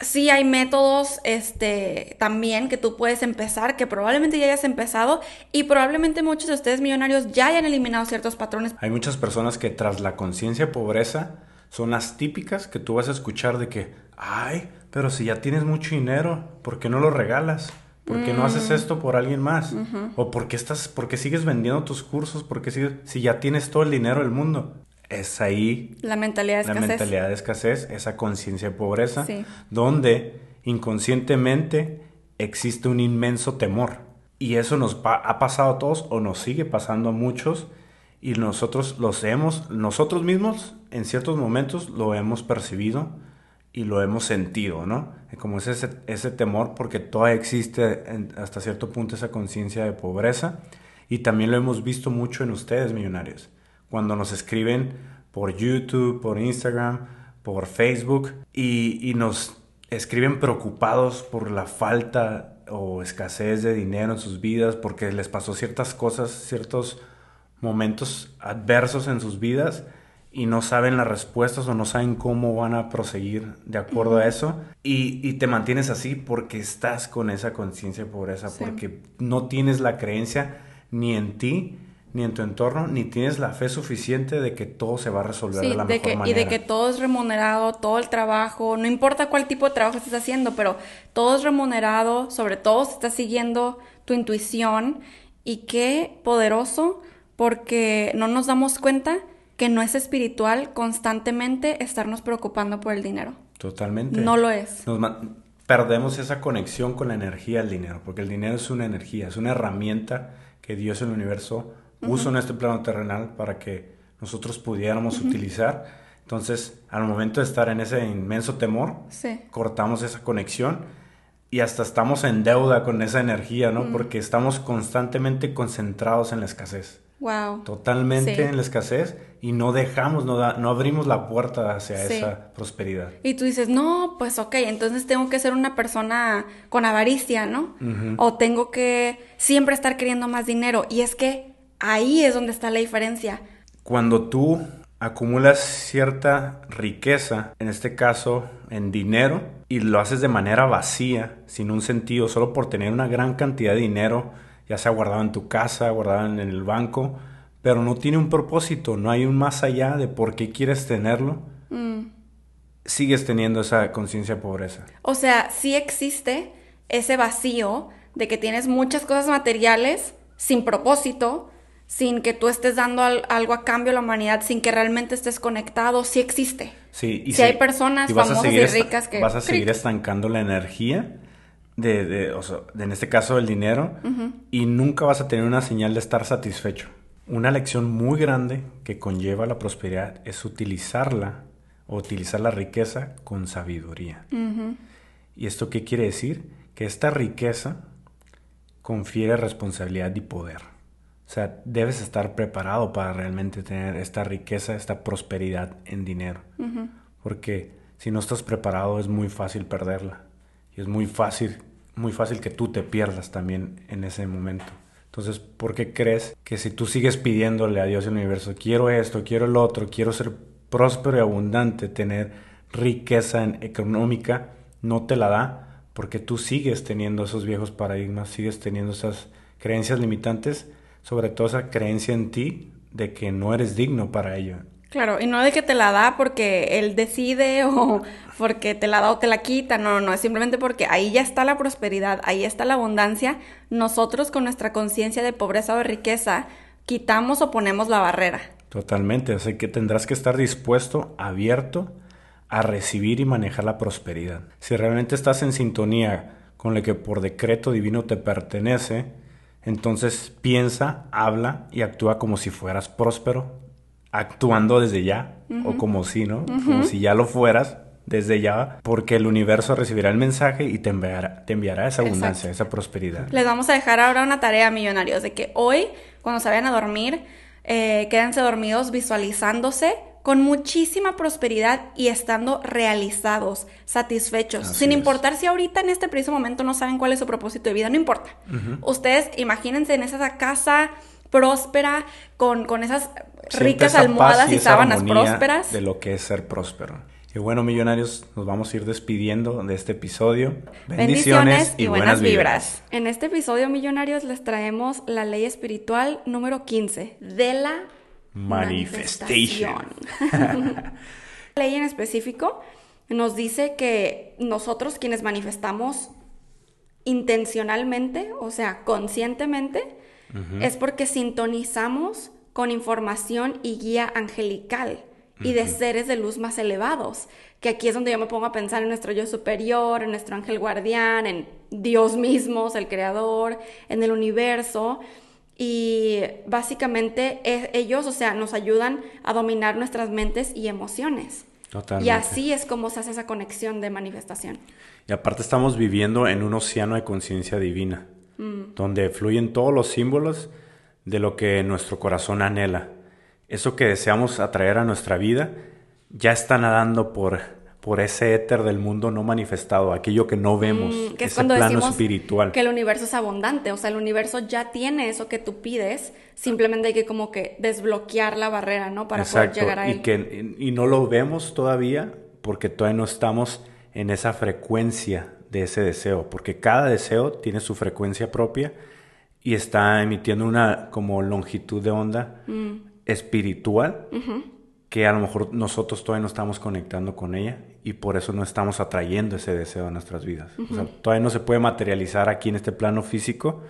sí hay métodos este, también que tú puedes empezar, que probablemente ya hayas empezado y probablemente muchos de ustedes millonarios ya hayan eliminado ciertos patrones. Hay muchas personas que tras la conciencia pobreza son las típicas que tú vas a escuchar de que, ay, pero si ya tienes mucho dinero, ¿por qué no lo regalas? ¿Por qué no haces mm. esto por alguien más? ¿O por qué, estás, por qué sigues vendiendo tus cursos? ¿Por qué sigues, si ya tienes todo el dinero del mundo? Es ahí la mentalidad de escasez, la mentalidad de escasez esa conciencia de pobreza, donde inconscientemente existe un inmenso temor. Y eso nos ha pasado a todos o nos sigue pasando a muchos y nosotros los hemos, nosotros mismos en ciertos momentos lo hemos percibido y lo hemos sentido, ¿no? Como es ese, ese temor porque todavía existe hasta cierto punto esa conciencia de pobreza y también lo hemos visto mucho en ustedes, millonarios. Cuando nos escriben por YouTube, por Instagram, por Facebook y, y nos escriben preocupados por la falta o escasez de dinero en sus vidas, porque les pasó ciertas cosas, ciertos momentos adversos en sus vidas y no saben las respuestas o no saben cómo van a proseguir de acuerdo a eso. Y, te mantienes así porque estás con esa conciencia de pobreza, porque no tienes la creencia ni en ti, ni en tu entorno, ni tienes la fe suficiente de que todo se va a resolver de la mejor que, manera. Y de que todo es remunerado, todo el trabajo, no importa cuál tipo de trabajo estés haciendo, pero todo es remunerado, sobre todo si estás siguiendo tu intuición. Y qué poderoso, porque no nos damos cuenta que no es espiritual constantemente estarnos preocupando por el dinero. Totalmente. No lo es. perdemos esa conexión con la energía del dinero, porque el dinero es una energía, es una herramienta que Dios en el universo usa en este plano terrenal para que nosotros pudiéramos utilizar. Entonces, al momento de estar en ese inmenso temor, cortamos esa conexión y hasta estamos en deuda con esa energía, ¿no? Porque estamos constantemente concentrados en la escasez. Wow. Totalmente en la escasez y no dejamos, no, no abrimos la puerta hacia esa prosperidad. Y tú dices, no, pues ok, entonces tengo que ser una persona con avaricia, ¿no? O tengo que siempre estar queriendo más dinero. Y es que ahí es donde está la diferencia. Cuando tú acumulas cierta riqueza, en este caso en dinero, y lo haces de manera vacía, sin un sentido, solo por tener una gran cantidad de dinero, ya sea guardado en tu casa, guardado en el banco, pero no tiene un propósito, no hay un más allá de por qué quieres tenerlo, mm. sigues teniendo esa conciencia de pobreza. O sea, sí existe ese vacío de que tienes muchas cosas materiales sin propósito, sin que tú estés dando algo a cambio a la humanidad, sin que realmente estés conectado, sí existe. Sí, y si hay personas famosas y ricas que... Vas a seguir estancando la energía de, de, o sea, en este caso el dinero, y nunca vas a tener una señal de estar satisfecho. Una lección muy grande que conlleva la prosperidad es utilizarla o utilizar la riqueza con sabiduría. ¿Y esto qué quiere decir? Que esta riqueza confiere responsabilidad y poder. O sea, debes estar preparado para realmente tener esta riqueza, esta prosperidad en dinero. Porque si no estás preparado es muy fácil perderla. Y es muy fácil, muy fácil que tú te pierdas también en ese momento. Entonces, ¿por qué crees que si tú sigues pidiéndole a Dios y al universo, quiero esto, quiero lo otro, quiero ser próspero y abundante, tener riqueza económica, no te la da? Porque tú sigues teniendo esos viejos paradigmas, sigues teniendo esas creencias limitantes, sobre todo esa creencia en ti de que no eres digno para ello. Claro, y no de que te la da porque él decide o porque te la da o te la quita, no, no, no, es simplemente porque ahí ya está la prosperidad, ahí está la abundancia, nosotros con nuestra conciencia de pobreza o de riqueza quitamos o ponemos la barrera. Totalmente, así que tendrás que estar dispuesto, abierto a recibir y manejar la prosperidad. Si realmente estás en sintonía con lo que por decreto divino te pertenece, entonces piensa, habla y actúa como si fueras próspero, actuando desde ya, o como si, ¿no? Como si ya lo fueras desde ya, porque el universo recibirá el mensaje y te enviará, te enviará esa abundancia, esa prosperidad. Les vamos a dejar ahora una tarea, millonarios, de que hoy, cuando se vayan a dormir, eh, quédense dormidos visualizándose con muchísima prosperidad y estando realizados, satisfechos, sin importar si ahorita en este preciso momento no saben cuál es su propósito de vida, no importa. Ustedes imagínense en esa casa próspera, con, con esas ricas almohadas y, sábanas prósperas. De lo que es ser próspero. Y bueno, millonarios, nos vamos a ir despidiendo de este episodio. Bendiciones, y, buenas, vibras. En este episodio, millonarios, les traemos la ley espiritual número 15 de la manifestación. la ley en específico nos dice que nosotros quienes manifestamos intencionalmente, o sea, conscientemente, es porque sintonizamos con información y guía angelical y de seres de luz más elevados, que aquí es donde yo me pongo a pensar en nuestro yo superior, en nuestro ángel guardián, en Dios mismo, el creador, en el universo. Y básicamente ellos, o sea, nos ayudan a dominar nuestras mentes y emociones. Y así es como se hace esa conexión de manifestación. Y aparte estamos viviendo en un océano de conciencia divina, mm. donde fluyen todos los símbolos de lo que nuestro corazón anhela. Eso que deseamos atraer a nuestra vida ya está nadando por, por ese éter del mundo no manifestado, aquello que no vemos, mm, que es ese plano espiritual. Que el universo es abundante, o sea, el universo ya tiene eso que tú pides, simplemente hay que como que desbloquear la barrera, ¿no? Para poder llegar a él. Y, que, y no lo vemos todavía porque todavía no estamos en esa frecuencia de ese deseo, porque cada deseo tiene su frecuencia propia y está emitiendo una como longitud de onda mm. espiritual que a lo mejor nosotros todavía no estamos conectando con ella y por eso no estamos atrayendo ese deseo a nuestras vidas. o sea, todavía no se puede materializar aquí en este plano físico,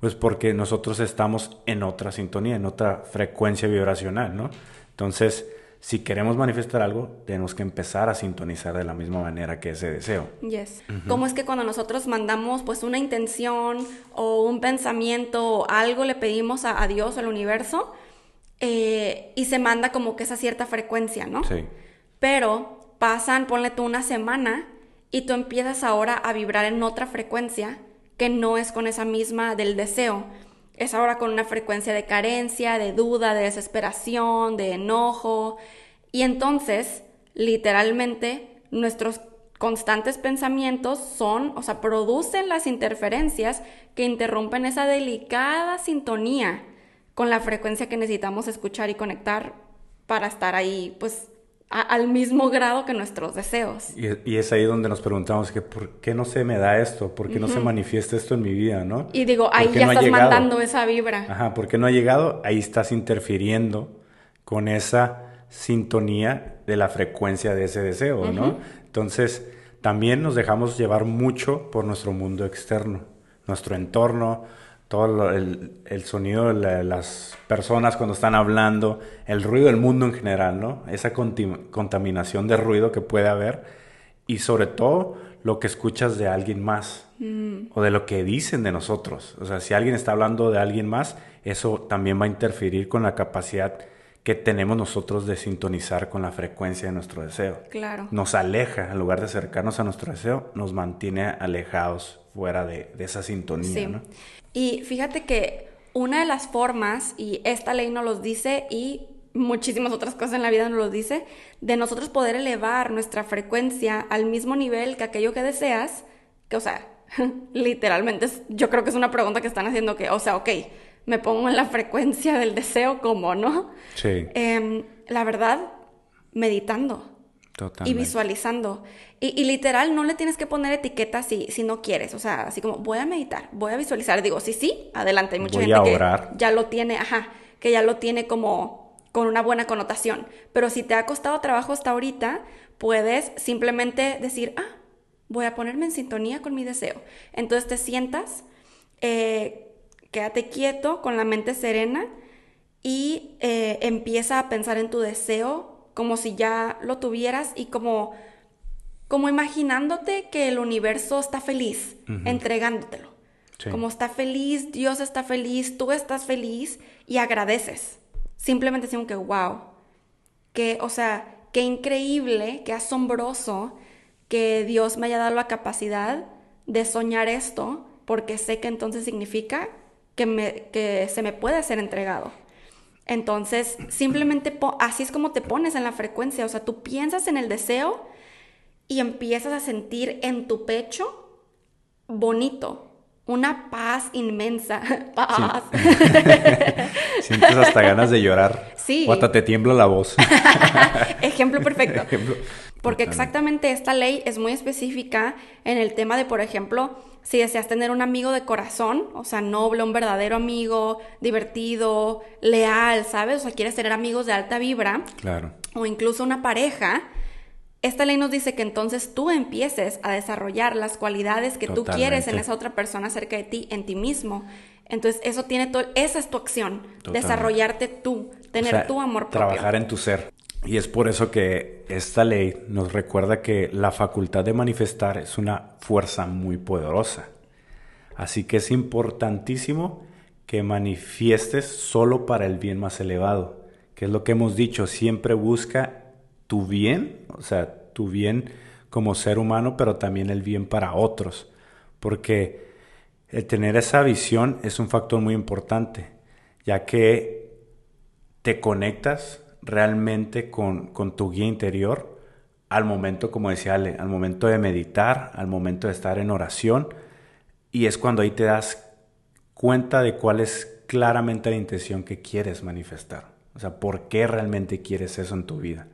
pues porque nosotros estamos en otra sintonía, en otra frecuencia vibracional, ¿no? Entonces, si queremos manifestar algo, tenemos que empezar a sintonizar de la misma manera que ese deseo. Yes. ¿Cómo es que cuando nosotros mandamos pues una intención o un pensamiento o algo le pedimos a, Dios o al universo eh, y se manda como que esa cierta frecuencia, ¿no? Sí. Pero pasan, ponle tú una semana y tú empiezas ahora a vibrar en otra frecuencia que no es con esa misma del deseo es ahora con una frecuencia de carencia, de duda, de desesperación, de enojo. Y entonces, literalmente, nuestros constantes pensamientos son, o sea, producen las interferencias que interrumpen esa delicada sintonía con la frecuencia que necesitamos escuchar y conectar para estar ahí, pues, al mismo grado que nuestros deseos. Y, es ahí donde nos preguntamos que por qué no se me da esto, por qué no se manifiesta esto en mi vida, ¿no? Y digo, ahí ya estás mandando esa vibra. Ajá, ¿por qué no ha llegado? Ahí estás interfiriendo con esa sintonía de la frecuencia de ese deseo, ¿no? Entonces, también nos dejamos llevar mucho por nuestro mundo externo, nuestro entorno, todo el, el, sonido de las personas cuando están hablando, el ruido del mundo en general, ¿no? Esa contaminación de ruido que puede haber y sobre todo lo que escuchas de alguien más mm. o de lo que dicen de nosotros. O sea, si alguien está hablando de alguien más, eso también va a interferir con la capacidad que tenemos nosotros de sintonizar con la frecuencia de nuestro deseo. Claro. Nos aleja, en lugar de acercarnos a nuestro deseo, nos mantiene alejados fuera de, de esa sintonía. Sí. ¿no? Y fíjate que una de las formas, y esta ley nos los dice y muchísimas otras cosas en la vida nos lo dice, de nosotros poder elevar nuestra frecuencia al mismo nivel que aquello que deseas, que o sea, literalmente yo creo que es una pregunta que están haciendo que, o sea, ok, me pongo en la frecuencia del deseo como, ¿no? Sí. Em, la verdad, meditando. Y visualizando. Y, literal, no le tienes que poner etiquetas si, si no quieres. O sea, así como, voy a meditar, voy a visualizar. Digo, sí, sí, adelante. Hay mucha gente que ya lo tiene, ajá, que ya lo tiene como con una buena connotación. Pero si te ha costado trabajo hasta ahorita, puedes simplemente decir, ah, voy a ponerme en sintonía con mi deseo. Entonces te sientas, eh, quédate quieto, con la mente serena y eh, empieza a pensar en tu deseo como si ya lo tuvieras y como como imaginándote que el universo está feliz, entregándotelo. Como está feliz, Dios está feliz, tú estás feliz y agradeces. Simplemente decimos que, wow, que, o sea, qué increíble, qué asombroso que Dios me haya dado la capacidad de soñar esto, porque sé que entonces significa que, me, que se me puede ser entregado. Entonces, simplemente así es como te pones en la frecuencia, o sea, tú piensas en el deseo y empiezas a sentir en tu pecho bonito, una paz inmensa. Paz. Sientes hasta ganas de llorar. Sí. O hasta te tiembla la voz. Ejemplo perfecto. Porque exactamente esta ley es muy específica en el tema de, por ejemplo, si deseas tener un amigo de corazón, o sea, noble, un verdadero amigo, divertido, leal, ¿sabes? O sea, quieres tener amigos de alta vibra. Claro. O incluso una pareja esta ley nos dice que entonces tú empieces a desarrollar las cualidades que tú quieres en esa otra persona cerca de ti, en ti mismo. Entonces, eso tiene todo, esa es tu acción, desarrollarte tú, tener tu amor propio. Trabajar en tu ser. Y es por eso que esta ley nos recuerda que la facultad de manifestar es una fuerza muy poderosa. Así que es importantísimo que manifiestes solo para el bien más elevado, que es lo que hemos dicho, siempre busca tu bien, o sea, tu bien como ser humano, pero también el bien para otros. Porque el tener esa visión es un factor muy importante, ya que te conectas realmente con, con tu guía interior al momento, como decía Ale, al momento de meditar, al momento de estar en oración, y es cuando ahí te das cuenta de cuál es claramente la intención que quieres manifestar. O sea, por qué realmente quieres eso en tu vida.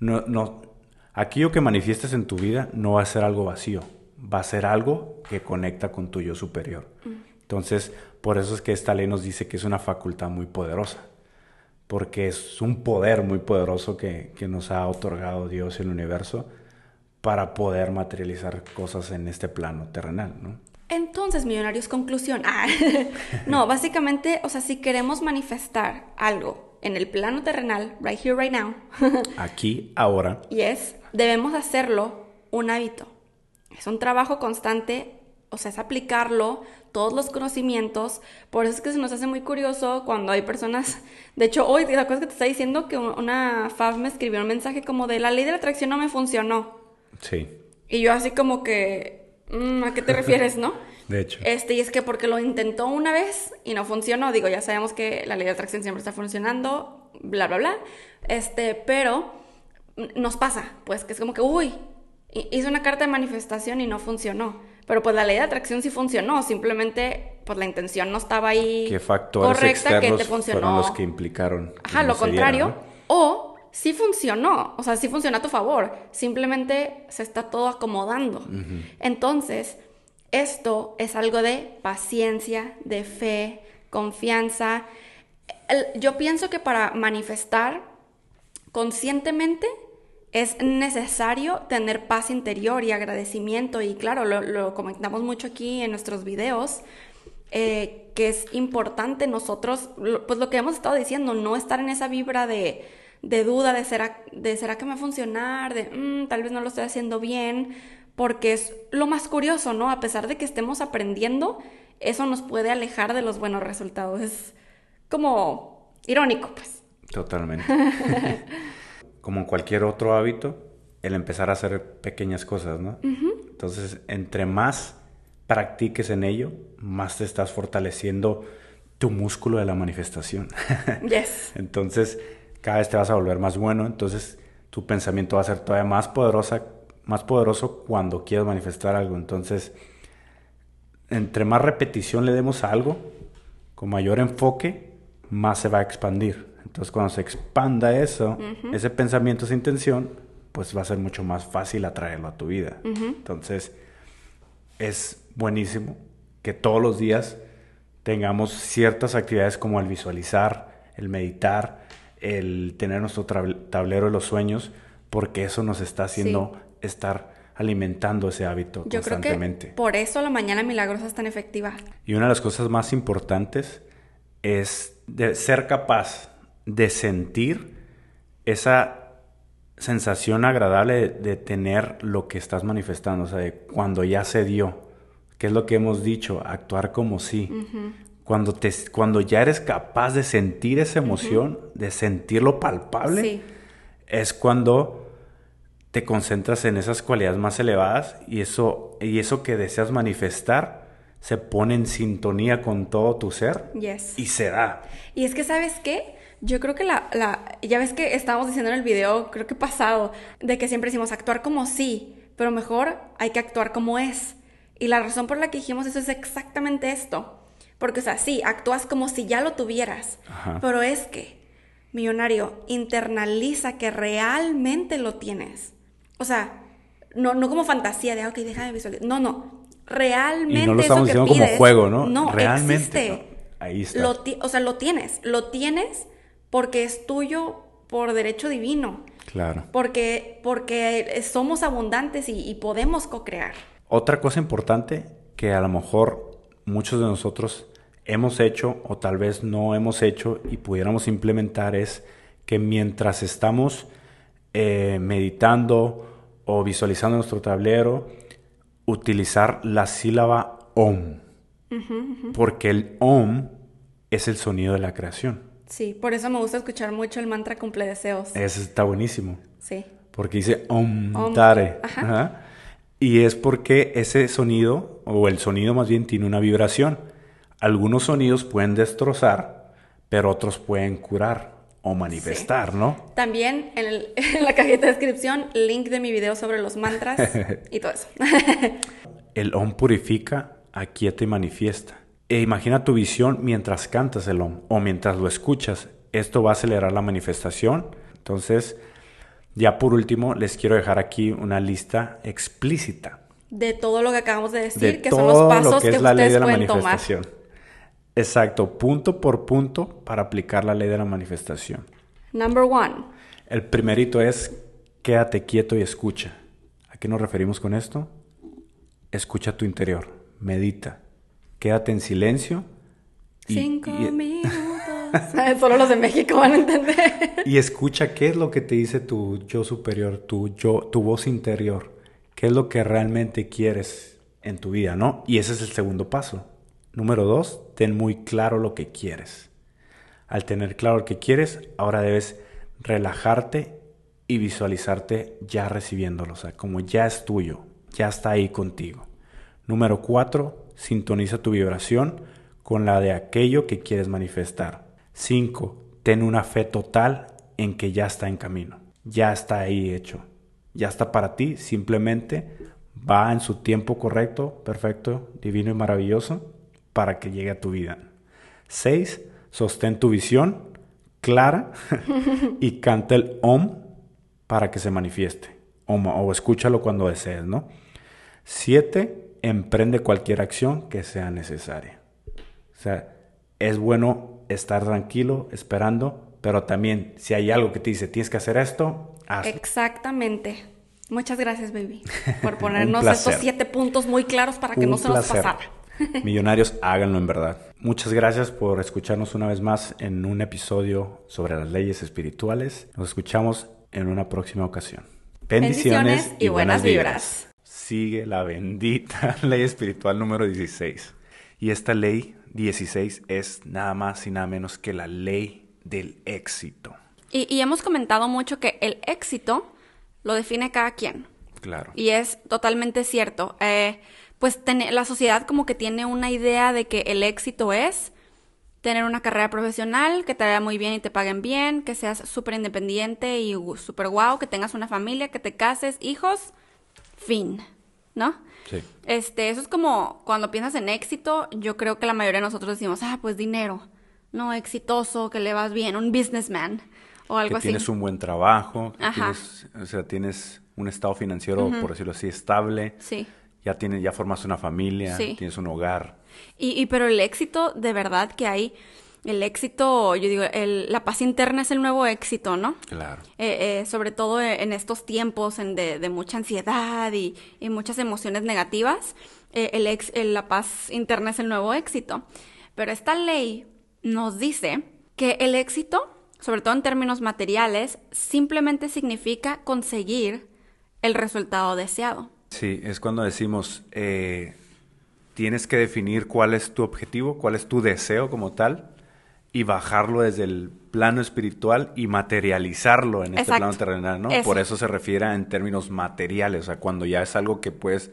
No, no, aquello que manifiestes en tu vida no va a ser algo vacío, va a ser algo que conecta con tu yo superior. Mm. Entonces, por eso es que esta ley nos dice que es una facultad muy poderosa, porque es un poder muy poderoso que, que nos ha otorgado Dios y el universo para poder materializar cosas en este plano terrenal, ¿no? Entonces, millonarios, conclusión. Ah, no, básicamente, o sea, si queremos manifestar algo en el plano terrenal, right here, right now. Aquí, ahora. Yes, debemos hacerlo un hábito. Es un trabajo constante, o sea, es aplicarlo, todos los conocimientos. Por eso es que se nos hace muy curioso cuando hay personas. De hecho, hoy, la cosa que te está diciendo que una Fab me escribió un mensaje como de la ley de la atracción no me funcionó. Sí. Y yo, así como que Mm, ¿A qué te refieres, no? De hecho. Este, y es que porque lo intentó una vez y no funcionó, digo, ya sabemos que la ley de atracción siempre está funcionando, bla, bla, bla. Este, pero nos pasa, pues, que es como que, uy, hizo una carta de manifestación y no funcionó. Pero pues la ley de atracción sí funcionó, simplemente pues la intención no estaba ahí ¿Qué factores correcta que te funcionó. fueron los que implicaron? Ajá, lo contrario. O sí funcionó, o sea, sí funciona a tu favor, simplemente se está todo acomodando. Entonces, esto es algo de paciencia, de fe, confianza. yo pienso que para manifestar conscientemente es necesario tener paz interior y agradecimiento y claro, lo, comentamos mucho aquí en nuestros videos. Eh, que es importante nosotros, pues lo que hemos estado diciendo, no estar en esa vibra de, de duda de será, de será que me va a funcionar, de mm, tal vez no lo estoy haciendo bien, porque es lo más curioso, ¿no? A pesar de que estemos aprendiendo, eso nos puede alejar de los buenos resultados. Es como irónico, pues. Totalmente. como en cualquier otro hábito, el empezar a hacer pequeñas cosas, ¿no? Entonces, entre más practiques en ello, más te estás fortaleciendo tu músculo de la manifestación. yes. Entonces, cada vez te vas a volver más bueno, entonces tu pensamiento va a ser todavía más poderosa, más poderoso cuando quieras manifestar algo. Entonces, entre más repetición le demos a algo, con mayor enfoque, más se va a expandir. Entonces, cuando se expanda eso, ese pensamiento, esa intención, pues va a ser mucho más fácil atraerlo a tu vida. Entonces, es buenísimo que todos los días tengamos ciertas actividades como el visualizar, el meditar, el tener nuestro tablero de los sueños, porque eso nos está haciendo estar alimentando ese hábito Yo constantemente. Creo que por eso la mañana milagrosa es tan efectiva. Y una de las cosas más importantes es de ser capaz de sentir esa sensación agradable de, tener lo que estás manifestando, o sea, de cuando ya se dio, que es lo que hemos dicho, actuar como si. Cuando, te, cuando ya eres capaz de sentir esa emoción, de sentirlo palpable, es cuando te concentras en esas cualidades más elevadas y eso, y eso que deseas manifestar se pone en sintonía con todo tu ser y se da. Y es que, ¿sabes qué? Yo creo que la, la, ya ves que estábamos diciendo en el video, creo que pasado, de que siempre decimos actuar como sí, pero mejor hay que actuar como es. Y la razón por la que dijimos eso es exactamente esto. Porque, o sea, sí, actúas como si ya lo tuvieras. Pero es que, millonario, internaliza que realmente lo tienes. O sea, no, no como fantasía de, ah, ok, déjame visualizar. No, no. Realmente. Y no lo estamos diciendo como juego, ¿no? No, realmente. Ahí está. o sea, lo tienes. Lo tienes porque es tuyo por derecho divino. Claro. Porque, porque somos abundantes y, y podemos co-crear. Otra cosa importante que a lo mejor muchos de nosotros hemos hecho o tal vez no hemos hecho y pudiéramos implementar es que mientras estamos eh, meditando o visualizando nuestro tablero, utilizar la sílaba OM. Porque el OM es el sonido de la creación. Sí, por eso me gusta escuchar mucho el mantra cumple deseos. Ese está buenísimo. Sí. Porque dice Om, Om, Tare. ajá. Ajá. Y es porque ese sonido, o el sonido más bien, tiene una vibración. Algunos sonidos pueden destrozar, pero otros pueden curar o manifestar, ¿no? También en, el- en la cajita de descripción, link de mi video sobre los mantras y todo eso. El Om purifica, aquieta y manifiesta. E imagina tu visión mientras cantas el Om o mientras lo escuchas. Esto va a acelerar la manifestación. Entonces, ya por último, les quiero dejar aquí una lista explícita de todo lo que acabamos de decir, de que son los pasos lo que la ley de la tomar. Exacto, punto por punto para aplicar la ley de la manifestación. Number one. El primerito es quédate quieto y escucha. ¿A qué nos referimos con esto? Escucha tu interior, medita, quédate en silencio y, Cinco y- minutos. Solo los de México van a entender. y escucha qué es lo que te dice tu yo superior, tu yo, tu voz interior, qué es lo que realmente quieres en tu vida, ¿no? Y ese es el segundo paso. Número dos, ten muy claro lo que quieres. Al tener claro lo que quieres, ahora debes relajarte y visualizarte ya recibiéndolo, o sea, como ya es tuyo, ya está ahí contigo. Número cuatro, sintoniza tu vibración con la de aquello que quieres manifestar. Cinco, ten una fe total en que ya está en camino, ya está ahí hecho, ya está para ti, simplemente va en su tiempo correcto, perfecto, divino y maravilloso para que llegue a tu vida. Seis, sostén tu visión clara y canta el OM para que se manifieste. Om, o escúchalo cuando desees, ¿no? Siete, emprende cualquier acción que sea necesaria. O sea, es bueno estar tranquilo, esperando, pero también si hay algo que te dice, tienes que hacer esto, hazlo. Exactamente. Muchas gracias, baby, por ponernos estos siete puntos muy claros para que Un no se nos pasara. Millonarios, háganlo en verdad. Muchas gracias por escucharnos una vez más en un episodio sobre las leyes espirituales. Nos escuchamos en una próxima ocasión. Bendiciones, Bendiciones y buenas vibras. Sigue la bendita ley espiritual número 16. Y esta ley 16 es nada más y nada menos que la ley del éxito. Y, y hemos comentado mucho que el éxito lo define cada quien. Claro. Y es totalmente cierto. Eh, pues la sociedad como que tiene una idea de que el éxito es tener una carrera profesional, que te vaya muy bien y te paguen bien, que seas súper independiente y súper guau, que tengas una familia, que te cases, hijos, fin, ¿no? Sí. Este, eso es como cuando piensas en éxito, yo creo que la mayoría de nosotros decimos, ah, pues dinero, no, exitoso, que le vas bien, un businessman o algo que así. tienes un buen trabajo, que Ajá. tienes, o sea, tienes un estado financiero, por decirlo así, estable. Sí. Ya tienes, ya formas una familia, Sí. tienes un hogar. Y, y pero el éxito, de verdad que hay, el éxito, yo digo, el- la paz interna es el nuevo éxito, ¿no? Claro. Eh, eh, sobre todo en estos tiempos en de, de mucha ansiedad y, y muchas emociones negativas, eh, el ex- el- la paz interna es el nuevo éxito. Pero esta ley nos dice que el éxito, sobre todo en términos materiales, simplemente significa conseguir el resultado deseado. Sí, es cuando decimos, eh, tienes que definir cuál es tu objetivo, cuál es tu deseo como tal, y bajarlo desde el plano espiritual y materializarlo en este plano terrenal, ¿no? Eso. Por eso se refiere en términos materiales, o sea, cuando ya es algo que puedes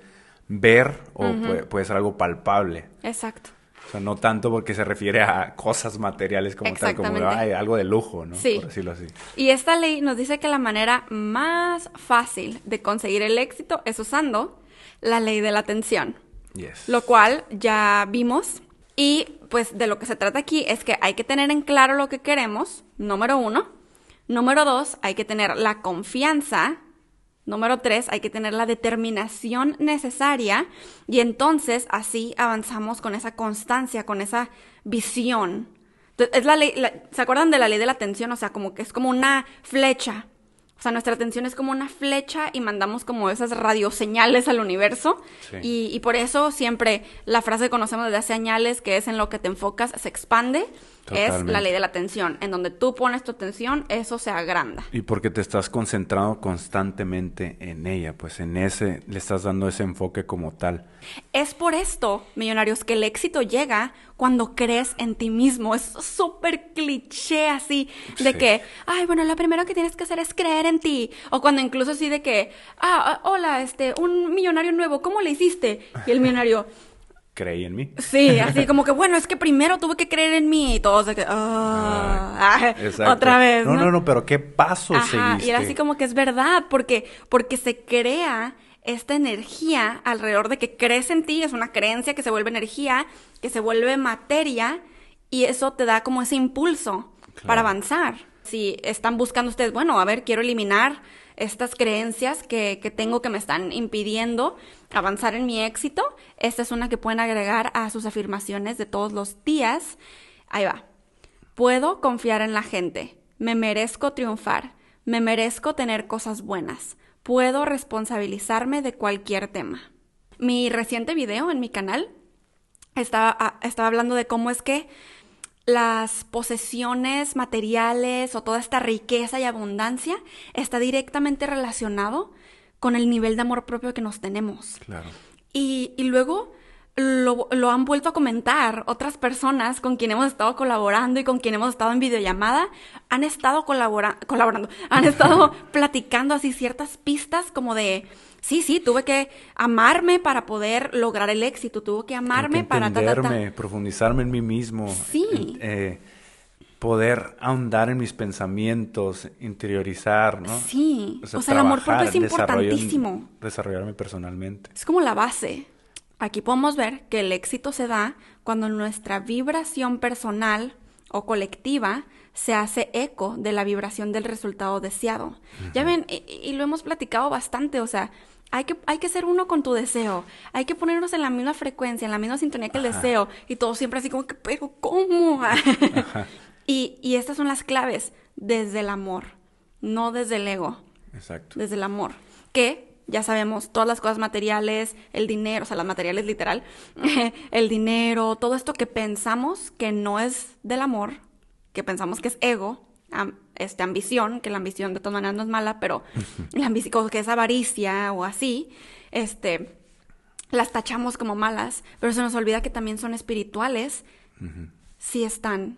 ver o puede, puede ser algo palpable. Exacto. O sea, no tanto porque se refiere a cosas materiales como tal, como ay, algo de lujo, ¿no? Sí. Por decirlo así. Y esta ley nos dice que la manera más fácil de conseguir el éxito es usando la ley de la atención, Yes. lo cual ya vimos. Y pues de lo que se trata aquí es que hay que tener en claro lo que queremos, número uno. Número dos, hay que tener la confianza. Número tres, hay que tener la determinación necesaria. Y entonces así avanzamos con esa constancia, con esa visión. Es la ley, la- ¿se acuerdan de la ley de la atención? O sea, como que es como una flecha. O sea, nuestra atención es como una flecha y mandamos como esas radioseñales al universo. Sí. Y, y por eso siempre la frase que conocemos desde hace años, que es en lo que te enfocas, se expande. Es la ley de la atención. En donde tú pones tu atención, eso se agranda. Y porque te estás concentrando constantemente en ella, pues en ese, le estás dando ese enfoque como tal. Es por esto, millonarios, que el éxito llega cuando crees en ti mismo. Es súper cliché así, de Sí. que, ay, bueno, lo primero que tienes que hacer es creer en ti. O cuando incluso así de que, ah, ah, hola, este, un millonario nuevo, ¿cómo le hiciste? Y el millonario, Creí en mí. sí, así como que, bueno, es que primero tuve que creer en mí. Y todos de que, ah, ah, Exacto. otra vez. No, no, no, pero ¿qué paso Ajá, seguiste? y era así como que es verdad, porque, porque se crea esta energía alrededor de que crees en ti, es una creencia que se vuelve energía, que se vuelve materia, y eso te da como ese impulso para avanzar. Si están buscando ustedes, bueno, a ver, quiero eliminar estas creencias que, que tengo que me están impidiendo avanzar en mi éxito, esta es una que pueden agregar a sus afirmaciones de todos los días. Ahí va. Puedo confiar en la gente. Me merezco triunfar. Me merezco tener cosas buenas. Puedo responsabilizarme de cualquier tema. Mi reciente video en mi canal estaba, ah, estaba hablando de cómo es que las posesiones materiales o toda esta riqueza y abundancia está directamente relacionado con el nivel de amor propio que nos tenemos. Claro. Y, y luego lo, lo han vuelto a comentar otras personas con quien hemos estado colaborando y con quien hemos estado en videollamada. Han estado colabora colaborando, han estado platicando así ciertas pistas como de, sí, sí, tuve que amarme para poder lograr el éxito, tuve que amarme que para... ta, ta, ta". entenderme, profundizarme en mí mismo. Sí. eh, poder ahondar en mis pensamientos, interiorizar, ¿no? Sí. O sea, el amor propio es importantísimo. Desarrollarme personalmente. Es como la base. Aquí podemos ver que el éxito se da cuando nuestra vibración personal o colectiva se hace eco de la vibración del resultado deseado. Ya ven, y, y lo hemos platicado bastante, o sea, hay que, hay que ser uno con tu deseo, hay que ponernos en la misma frecuencia, en la misma sintonía que el deseo, y todo siempre así como que, pero ¿cómo? y, y estas son las claves desde el amor, no desde el ego Exacto. desde el amor. Que ya sabemos, todas las cosas materiales, el dinero, o sea, las materiales literal, el dinero, todo esto que pensamos que no es del amor, que pensamos que es ego, am- este, ambición, que la ambición de todas maneras no es mala, pero la ambición, que es avaricia o así, este, las tachamos como malas, pero se nos olvida que también son espirituales si están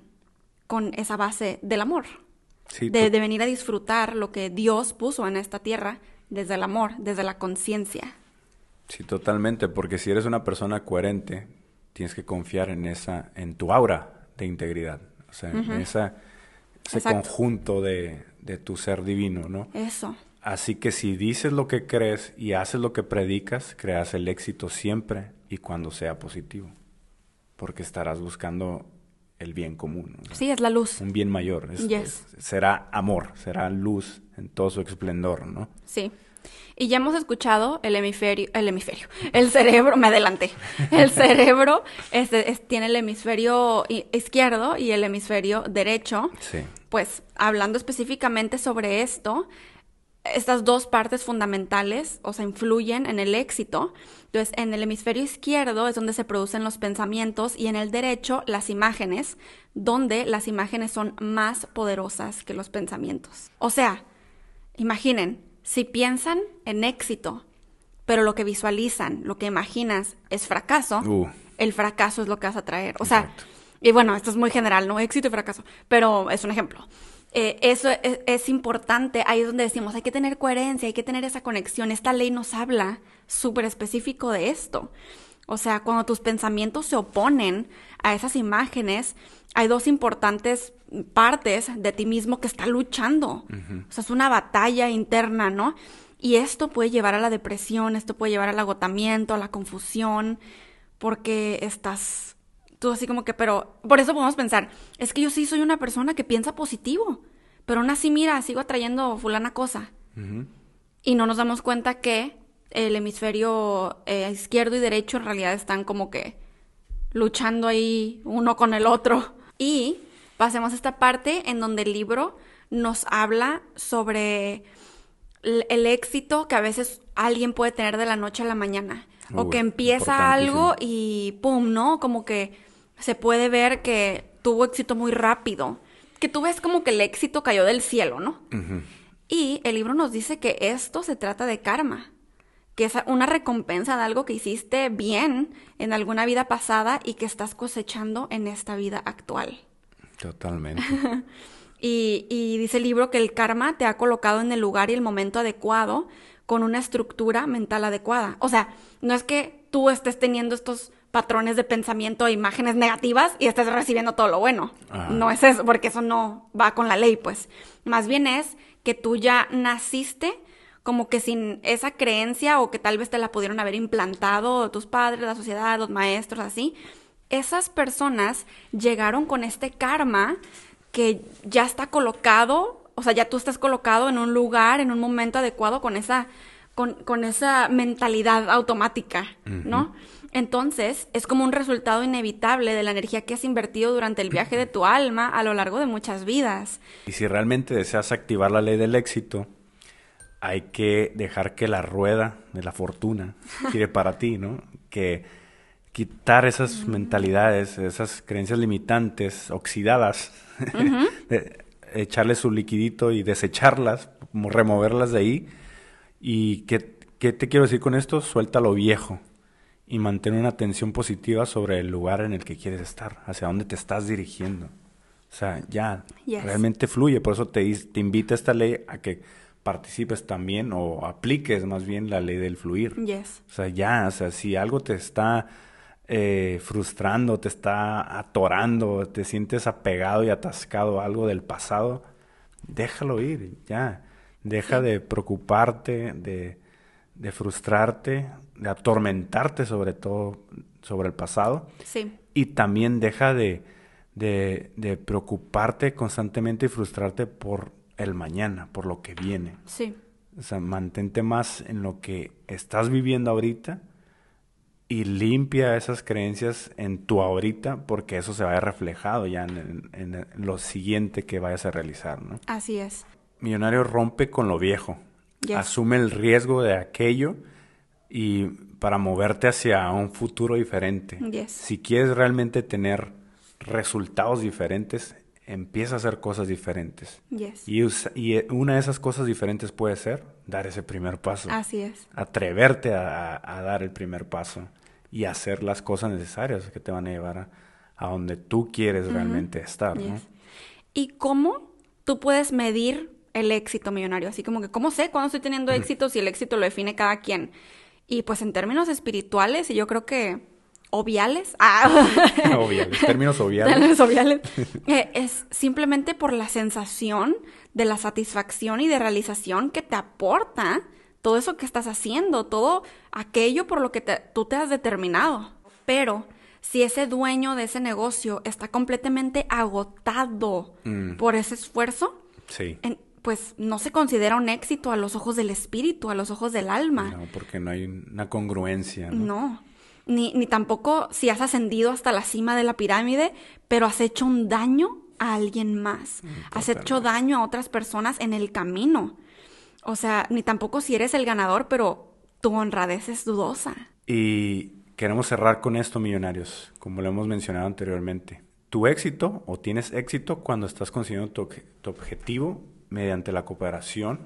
con esa base del amor Sí, de, de venir a disfrutar lo que Dios puso en esta tierra desde el amor, desde la conciencia. sí, totalmente, porque si eres una persona coherente, tienes que confiar en esa, en tu aura de integridad, o sea, en esa, ese Exacto. conjunto de, de tu ser divino, ¿no? Eso. Así que si dices lo que crees y haces lo que predicas, creas el éxito siempre y cuando sea positivo, porque estarás buscando el bien común, ¿no? Sí, es la luz. un bien mayor. es- Yes. es- será amor, será luz en todo su esplendor, ¿no? Sí. Y ya hemos escuchado el hemisferio, el hemisferio, el cerebro, me adelanté. El cerebro este, es- tiene el hemisferio izquierdo y el hemisferio derecho. Sí. Pues hablando específicamente sobre esto, estas dos partes fundamentales, o sea, influyen en el éxito. Entonces, en el hemisferio izquierdo es donde se producen los pensamientos y en el derecho las imágenes, donde las imágenes son más poderosas que los pensamientos. O sea, imaginen, si piensan en éxito, pero lo que visualizan, lo que imaginas es fracaso, Uh. el fracaso es lo que vas a traer. O sea, Exacto. y bueno, esto es muy general, ¿no? Éxito y fracaso, pero es un ejemplo. Eh, eso es, es importante, ahí es donde decimos, hay que tener coherencia, hay que tener esa conexión. Esta ley nos habla súper específico de esto. O sea, cuando tus pensamientos se oponen a esas imágenes, hay dos importantes partes de ti mismo que está luchando. O sea, es una batalla interna, ¿no? Y esto puede llevar a la depresión, esto puede llevar al agotamiento, a la confusión, porque estás tú así como que, pero por eso podemos pensar, es que yo sí soy una persona que piensa positivo, pero aún así, mira, sigo atrayendo fulana cosa. Y no nos damos cuenta que el hemisferio eh, izquierdo y derecho en realidad están como que luchando ahí uno con el otro. Y pasemos a esta parte en donde el libro nos habla sobre el, éxito que a veces alguien puede tener de la noche a la mañana. o que empieza algo y pum, ¿no? Como que se puede ver que tuvo éxito muy rápido, que tú ves como que el éxito cayó del cielo, ¿no? Y el libro nos dice que esto se trata de karma, que es una recompensa de algo que hiciste bien en alguna vida pasada y que estás cosechando en esta vida actual. Totalmente. y, y dice el libro que el karma te ha colocado en el lugar y el momento adecuado con una estructura mental adecuada. O sea, no es que tú estés teniendo estos patrones de pensamiento e imágenes negativas y estés recibiendo todo lo bueno. No es eso, porque eso no va con la ley, pues. Más bien es que tú ya naciste como que sin esa creencia o que tal vez te la pudieron haber implantado tus padres, la sociedad, los maestros, así. Esas personas llegaron con este karma que ya está colocado, o sea, ya tú estás colocado en un lugar, en un momento adecuado con esa, con, con esa mentalidad automática, ¿no? Entonces, es como un resultado inevitable de la energía que has invertido durante el viaje de tu alma a lo largo de muchas vidas. Y si realmente deseas activar la ley del éxito, hay que dejar que la rueda de la fortuna gire para ti, ¿no? Que quitar esas mentalidades, esas creencias limitantes, oxidadas, echarle su liquidito y desecharlas, removerlas de ahí. ¿Y qué, qué te quiero decir con esto? Suelta lo viejo y mantener una atención positiva sobre el lugar en el que quieres estar, hacia dónde te estás dirigiendo. O sea, ya realmente fluye, por eso te, te invita esta ley a que participes también o apliques más bien la ley del fluir. Yes. O sea, ya, o sea, si algo te está eh, frustrando, te está atorando, te sientes apegado y atascado a algo del pasado, déjalo ir, ya. Deja de preocuparte, de, de frustrarte, de atormentarte sobre todo sobre el pasado. Sí. Y también deja de, de, de, preocuparte constantemente y frustrarte por el mañana, por lo que viene. Sí. O sea, mantente más en lo que estás viviendo ahorita y limpia esas creencias en tu ahorita porque eso se vaya reflejado ya en, en lo siguiente que vayas a realizar, ¿no? Así es. Millonario rompe con lo viejo. Asume el riesgo de aquello y para moverte hacia un futuro diferente. Si quieres realmente tener resultados diferentes, empieza a hacer cosas diferentes. Y, y, una de esas cosas diferentes puede ser dar ese primer paso. Así es. Atreverte a, a dar el primer paso y hacer las cosas necesarias que te van a llevar a, a donde tú quieres realmente estar. ¿no? ¿Y cómo tú puedes medir el éxito millonario? Así como que, ¿cómo sé cuándo estoy teniendo éxito si el éxito lo define cada quien? Y pues en términos espirituales, y yo creo que obviales, ah. obviales, términos obviales, términos obviales eh, es simplemente por la sensación de la satisfacción y de realización que te aporta todo eso que estás haciendo, todo aquello por lo que tú te has determinado. Pero si ese dueño de ese negocio está completamente agotado mm. por ese esfuerzo, sí pues no se considera un éxito a los ojos del espíritu, a los ojos del alma. No, porque no hay una congruencia. No, no. Ni, ni tampoco si has ascendido hasta la cima de la pirámide, pero has hecho un daño a alguien más. Mm, has hecho daño a otras personas en el camino. O sea, ni tampoco si eres el ganador, pero tu honradez es dudosa. Y queremos cerrar con esto, millonarios, como lo hemos mencionado anteriormente. Tu éxito o tienes éxito cuando estás consiguiendo tu, tu objetivo mediante la cooperación,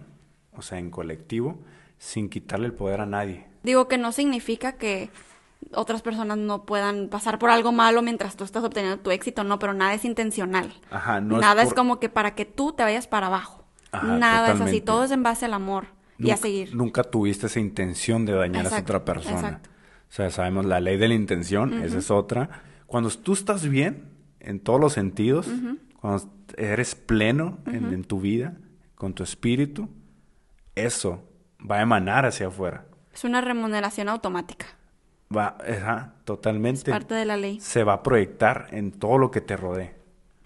o sea, en colectivo, sin quitarle el poder a nadie. Digo que no significa que otras personas no puedan pasar por algo malo mientras tú estás obteniendo tu éxito, no, pero nada es intencional. Ajá, no nada es, como que para que tú te vayas para abajo. nada es así, todo es en base al amor y a seguir. Nunca tuviste esa intención de dañar a otra persona. Exacto. O sea, sabemos la ley de la intención, esa es otra. Cuando tú estás bien en todos los sentidos, cuando eres pleno en, tu vida, con tu espíritu, eso va a emanar hacia afuera. Es una remuneración automática. Va, totalmente. Es parte de la ley. Se va a proyectar en todo lo que te rodee.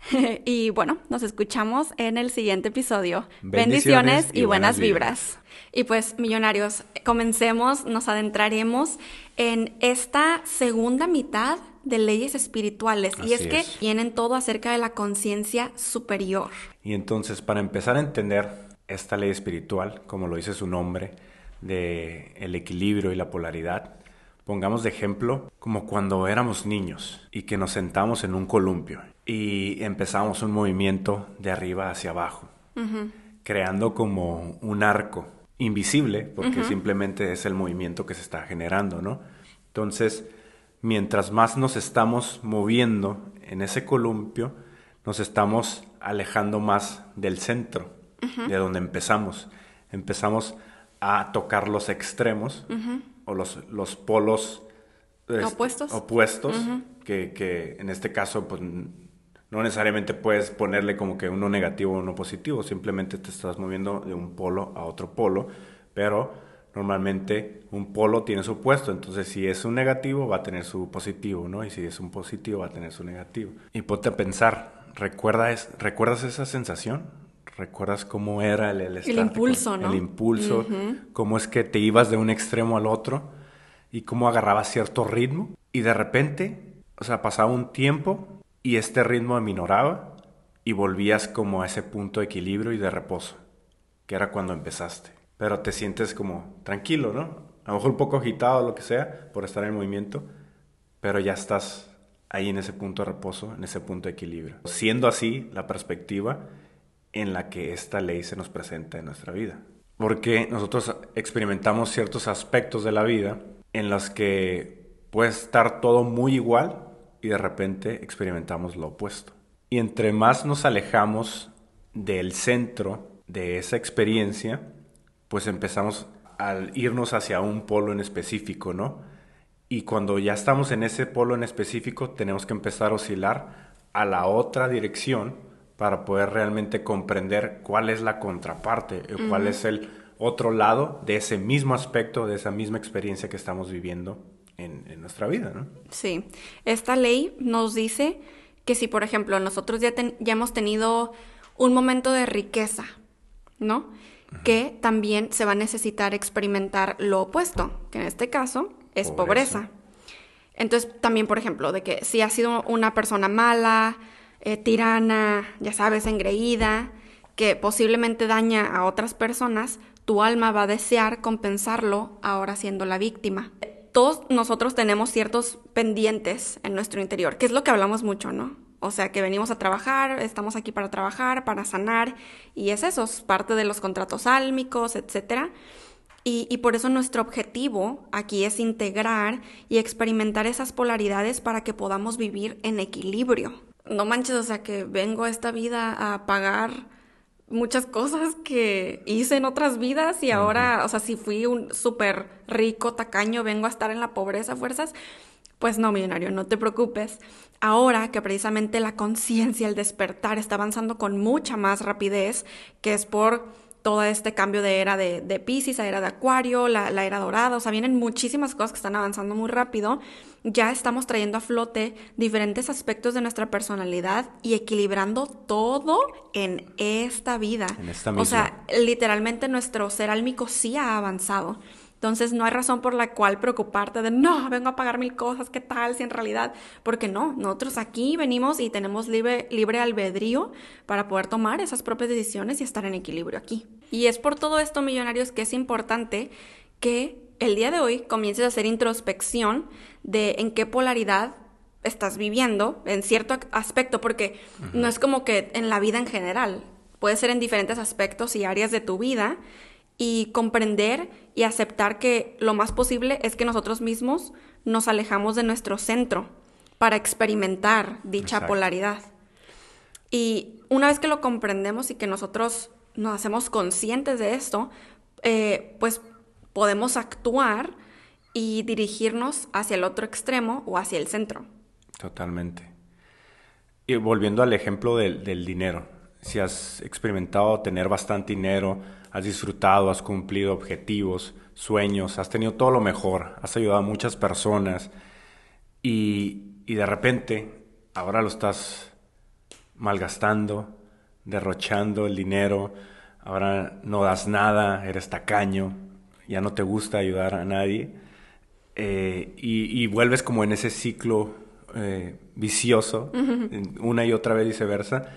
y bueno, nos escuchamos en el siguiente episodio. Bendiciones, y, buenas, vibras. Y pues, millonarios, comencemos, nos adentraremos en esta segunda mitad de leyes espirituales. y es, que tienen todo acerca de la conciencia superior. Y entonces, para empezar a entender esta ley espiritual, como lo dice su nombre, de el equilibrio y la polaridad, pongamos de ejemplo como cuando éramos niños y que nos sentamos en un columpio y empezamos un movimiento de arriba hacia abajo, creando como un arco invisible, porque simplemente es el movimiento que se está generando, ¿no? Entonces, mientras más nos estamos moviendo en ese columpio, nos estamos alejando más del centro, de donde empezamos. Empezamos a tocar los extremos o los, los polos opuestos, opuestos que, que, en este caso pues, no necesariamente puedes ponerle como que uno negativo o uno positivo, simplemente te estás moviendo de un polo a otro polo, pero normalmente un polo tiene su opuesto, entonces si es un negativo va a tener su positivo, ¿no? Y si es un positivo va a tener su negativo. Y ponte a pensar, ¿recuerdas, ¿recuerdas esa sensación? ¿Recuerdas cómo era el, el, el impulso, ¿no? El impulso, cómo es que te ibas de un extremo al otro y cómo agarrabas cierto ritmo y de repente, o sea, pasaba un tiempo y este ritmo aminoraba y volvías como a ese punto de equilibrio y de reposo, que era cuando empezaste. Pero te sientes como tranquilo, ¿no? A lo mejor un poco agitado, lo que sea, por estar en movimiento, pero ya estás ahí en ese punto de reposo, en ese punto de equilibrio. Siendo así la perspectiva en la que esta ley se nos presenta en nuestra vida. Porque nosotros experimentamos ciertos aspectos de la vida en los que puede estar todo muy igual y de repente experimentamos lo opuesto. Y entre más nos alejamos del centro de esa experiencia, pues empezamos a irnos hacia un polo en específico, ¿no? Y cuando ya estamos en ese polo en específico, tenemos que empezar a oscilar a la otra dirección para poder realmente comprender cuál es la contraparte, o cuál es el otro lado de ese mismo aspecto, de esa misma experiencia que estamos viviendo en, nuestra vida, ¿no? Sí. Esta ley nos dice que si, por ejemplo, nosotros ya, ya hemos tenido un momento de riqueza, ¿no? Que también se va a necesitar experimentar lo opuesto, que en este caso es pobreza. Entonces, también, por ejemplo, de que si has sido una persona mala, eh, tirana, ya sabes, engreída, que posiblemente daña a otras personas, tu alma va a desear compensarlo ahora siendo la víctima todos nosotros tenemos ciertos pendientes en nuestro interior, que es lo que hablamos mucho, ¿no? O sea, que venimos a trabajar, estamos aquí para trabajar, para sanar, y es eso, es parte de los contratos álmicos, etc. Y, y, por eso nuestro objetivo aquí es integrar y experimentar esas polaridades para que podamos vivir en equilibrio. No manches, o sea, que vengo a esta vida a pagar muchas cosas que hice en otras vidas y ahora, o sea, si fui un súper rico, tacaño, vengo a estar en la pobreza fuerzas, pues no, millonario, no te preocupes. Ahora que precisamente la conciencia, el despertar está avanzando con mucha más rapidez, que es por todo este cambio de era de, de Pisces a era de Acuario, la, la, era dorada, o sea, vienen muchísimas cosas que están avanzando muy rápido. Ya estamos trayendo a flote diferentes aspectos de nuestra personalidad y equilibrando todo en esta vida. En esta misma. O sea, literalmente nuestro ser álmico sí ha avanzado. Entonces no hay razón por la cual preocuparte de, no, vengo a pagar mil cosas, ¿qué tal? Si en realidad, porque no, nosotros aquí venimos y tenemos libre, libre albedrío para poder tomar esas propias decisiones y estar en equilibrio aquí. Y es por todo esto, millonarios, que es importante que el día de hoy comiences a hacer introspección de en qué polaridad estás viviendo en cierto aspecto, porque no es como que en la vida en general, puede ser en diferentes aspectos y áreas de tu vida y comprender y aceptar que lo más posible es que nosotros mismos nos alejamos de nuestro centro para experimentar dicha polaridad. Y una vez que lo comprendemos y que nosotros nos hacemos conscientes de esto, eh, pues podemos actuar y dirigirnos hacia el otro extremo o hacia el centro. Totalmente. Y volviendo al ejemplo del, del dinero, si has experimentado tener bastante dinero, has disfrutado, has cumplido objetivos, sueños, has tenido todo lo mejor, has ayudado a muchas personas y, y de repente ahora lo estás malgastando, derrochando el dinero, ahora no das nada, eres tacaño, ya no te gusta ayudar a nadie eh, y, y, vuelves como en ese ciclo eh, vicioso, una y otra vez viceversa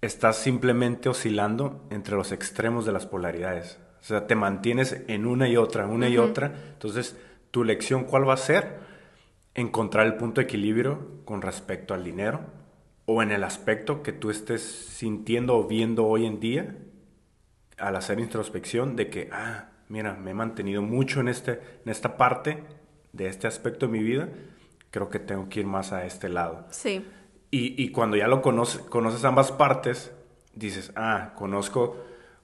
estás simplemente oscilando entre los extremos de las polaridades. O sea, te mantienes en una y otra, una y otra. Entonces, tu lección, ¿cuál va a ser? Encontrar el punto de equilibrio con respecto al dinero, o en el aspecto que tú estés sintiendo o viendo hoy en día al hacer introspección de que, ah, mira, me he mantenido mucho en, este, en esta parte de este aspecto de mi vida, creo que tengo que ir más a este lado. Sí. Y, y cuando ya lo conoces, conoces ambas partes, dices, ah, conozco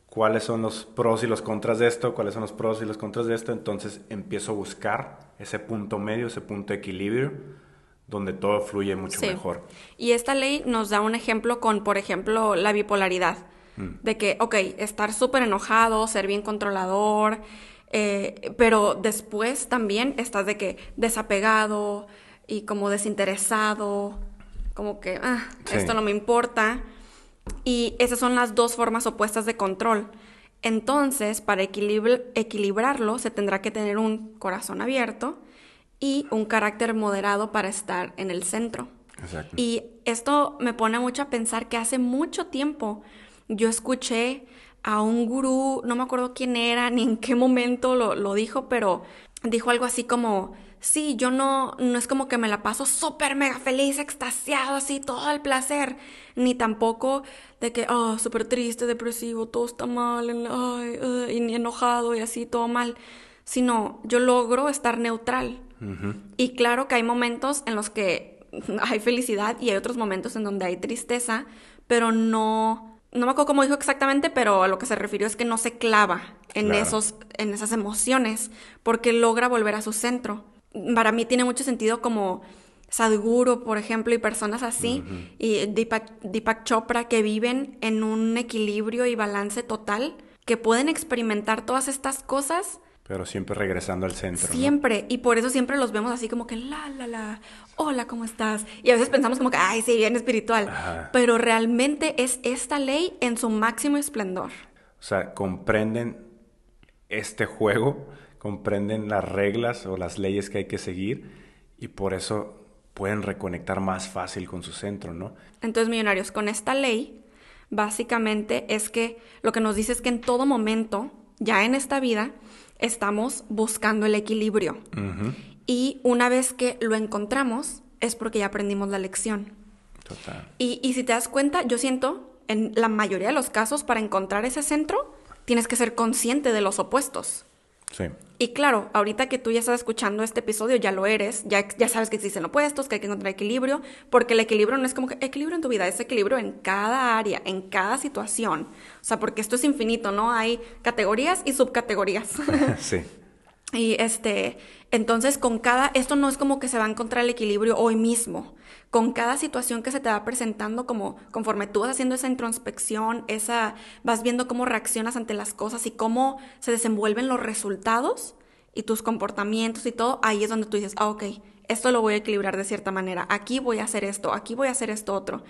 cuáles son los pros y los contras de esto, cuáles son los pros y los contras de esto, entonces empiezo a buscar ese punto medio, ese punto de equilibrio, donde todo fluye mucho Sí. mejor. Y esta ley nos da un ejemplo con, por ejemplo, la bipolaridad. De que, ok, estar súper enojado, ser bien controlador, eh, pero después también estás de que desapegado y como desinteresado, como que, ah, Sí. esto no me importa. Y esas son las dos formas opuestas de control. Entonces, para equilibr- equilibrarlo, se tendrá que tener un corazón abierto y un carácter moderado para estar en el centro. Exacto. Y esto me pone mucho a pensar que hace mucho tiempo yo escuché a un gurú, no me acuerdo quién era ni en qué momento lo, lo dijo, pero dijo algo así como, sí, yo no, no es como que me la paso súper mega feliz, extasiado, así, todo el placer, ni tampoco de que, oh, súper triste, depresivo, todo está mal, en- ay, uh, y ni enojado y así, todo mal, sino yo logro estar neutral. Y claro que hay momentos en los que hay felicidad y hay otros momentos en donde hay tristeza, pero no, no me acuerdo cómo dijo exactamente, pero a lo que se refirió es que no se clava en, Claro. esos, en esas emociones, porque logra volver a su centro. Para mí tiene mucho sentido como Sadhguru, por ejemplo, y personas así, y Deepak, Deepak Chopra, que viven en un equilibrio y balance total, que pueden experimentar todas estas cosas Pero siempre regresando al centro. ¿no? Siempre, y por eso siempre los vemos así como que la, la, la, hola, ¿cómo estás? Y a veces pensamos como que, ay, sí, bien espiritual. Ajá. Pero realmente es esta ley en su máximo esplendor. O sea, comprenden este juego, comprenden las reglas o las leyes que hay que seguir y por eso pueden reconectar más fácil con su centro, ¿no? Entonces, millonarios, con esta ley, básicamente es que lo que nos dice es que en todo momento, ya en esta vida, estamos buscando el equilibrio. Y una vez que lo encontramos, es porque ya aprendimos la lección. Total. Y, y si te das cuenta, yo siento, en la mayoría de los casos, para encontrar ese centro, tienes que ser consciente de los opuestos. Sí. Y claro, ahorita que tú ya estás escuchando este episodio, ya lo eres, ya, ya sabes que existen opuestos, que hay que encontrar equilibrio, porque el equilibrio no es como que equilibrio en tu vida, es equilibrio en cada área, en cada situación. O sea, porque esto es infinito, ¿no? Hay categorías y subcategorías. sí. Y este, entonces con cada, esto no es como que se va a encontrar el equilibrio hoy mismo. Con cada situación que se te va presentando, como conforme tú vas haciendo esa introspección, esa, vas viendo cómo reaccionas ante las cosas y cómo se desenvuelven los resultados y tus comportamientos y todo, ahí es donde tú dices, ah, ok, esto lo voy a equilibrar de cierta manera, aquí voy a hacer esto, aquí voy a hacer esto otro.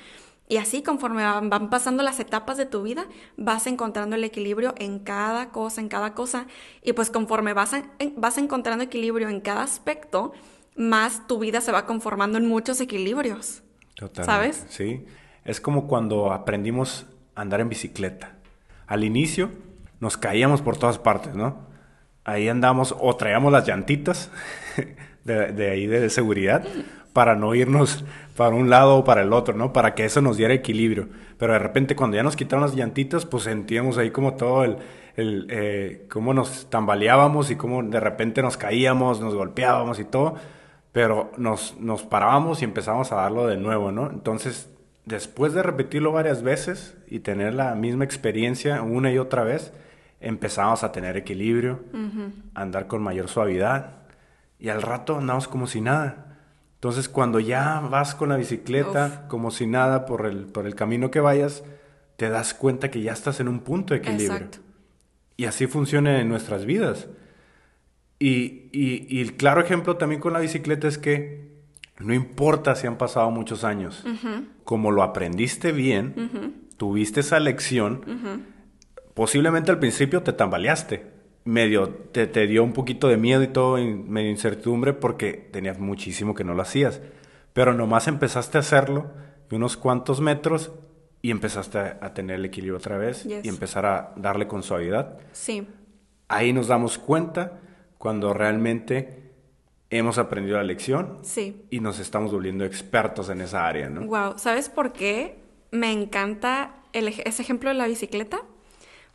Y así conforme van pasando las etapas de tu vida, vas encontrando el equilibrio en cada cosa, en cada cosa. Y pues conforme vas, vas encontrando equilibrio en cada aspecto, más tu vida se va conformando en muchos equilibrios. Totalmente. ¿Sabes? Sí. Es como cuando aprendimos a andar en bicicleta. Al inicio nos caíamos por todas partes, ¿no? Ahí andamos o traíamos las llantitas de, de ahí de seguridad para no irnos para un lado o para el otro, ¿no? Para que eso nos diera equilibrio. Pero de repente cuando ya nos quitaron las llantitas, pues sentíamos ahí como todo el, el eh, cómo nos tambaleábamos y cómo de repente nos caíamos, nos golpeábamos y todo pero nos, nos parábamos y empezamos a darlo de nuevo, ¿no? Entonces, después de repetirlo varias veces y tener la misma experiencia una y otra vez, empezamos a tener equilibrio, a andar con mayor suavidad y al rato andamos como si nada. Entonces, cuando ya vas con la bicicleta como si nada por el, por el camino que vayas, te das cuenta que ya estás en un punto de equilibrio. Exacto. Y así funciona en nuestras vidas. Y, y- y el claro ejemplo también con la bicicleta es que no importa si han pasado muchos años, como lo aprendiste bien, tuviste esa lección, posiblemente al principio te tambaleaste, medio te, te dio un poquito de miedo y todo, y medio incertidumbre porque tenías muchísimo que no lo hacías, pero nomás empezaste a hacerlo y unos cuantos metros y empezaste a, a tener el equilibrio otra vez Yes. y empezar a darle con suavidad Sí, ahí nos damos cuenta cuando realmente hemos aprendido la lección Sí. y nos estamos volviendo expertos en esa área, ¿no? Wow, ¿sabes por qué me encanta el ese ejemplo de la bicicleta?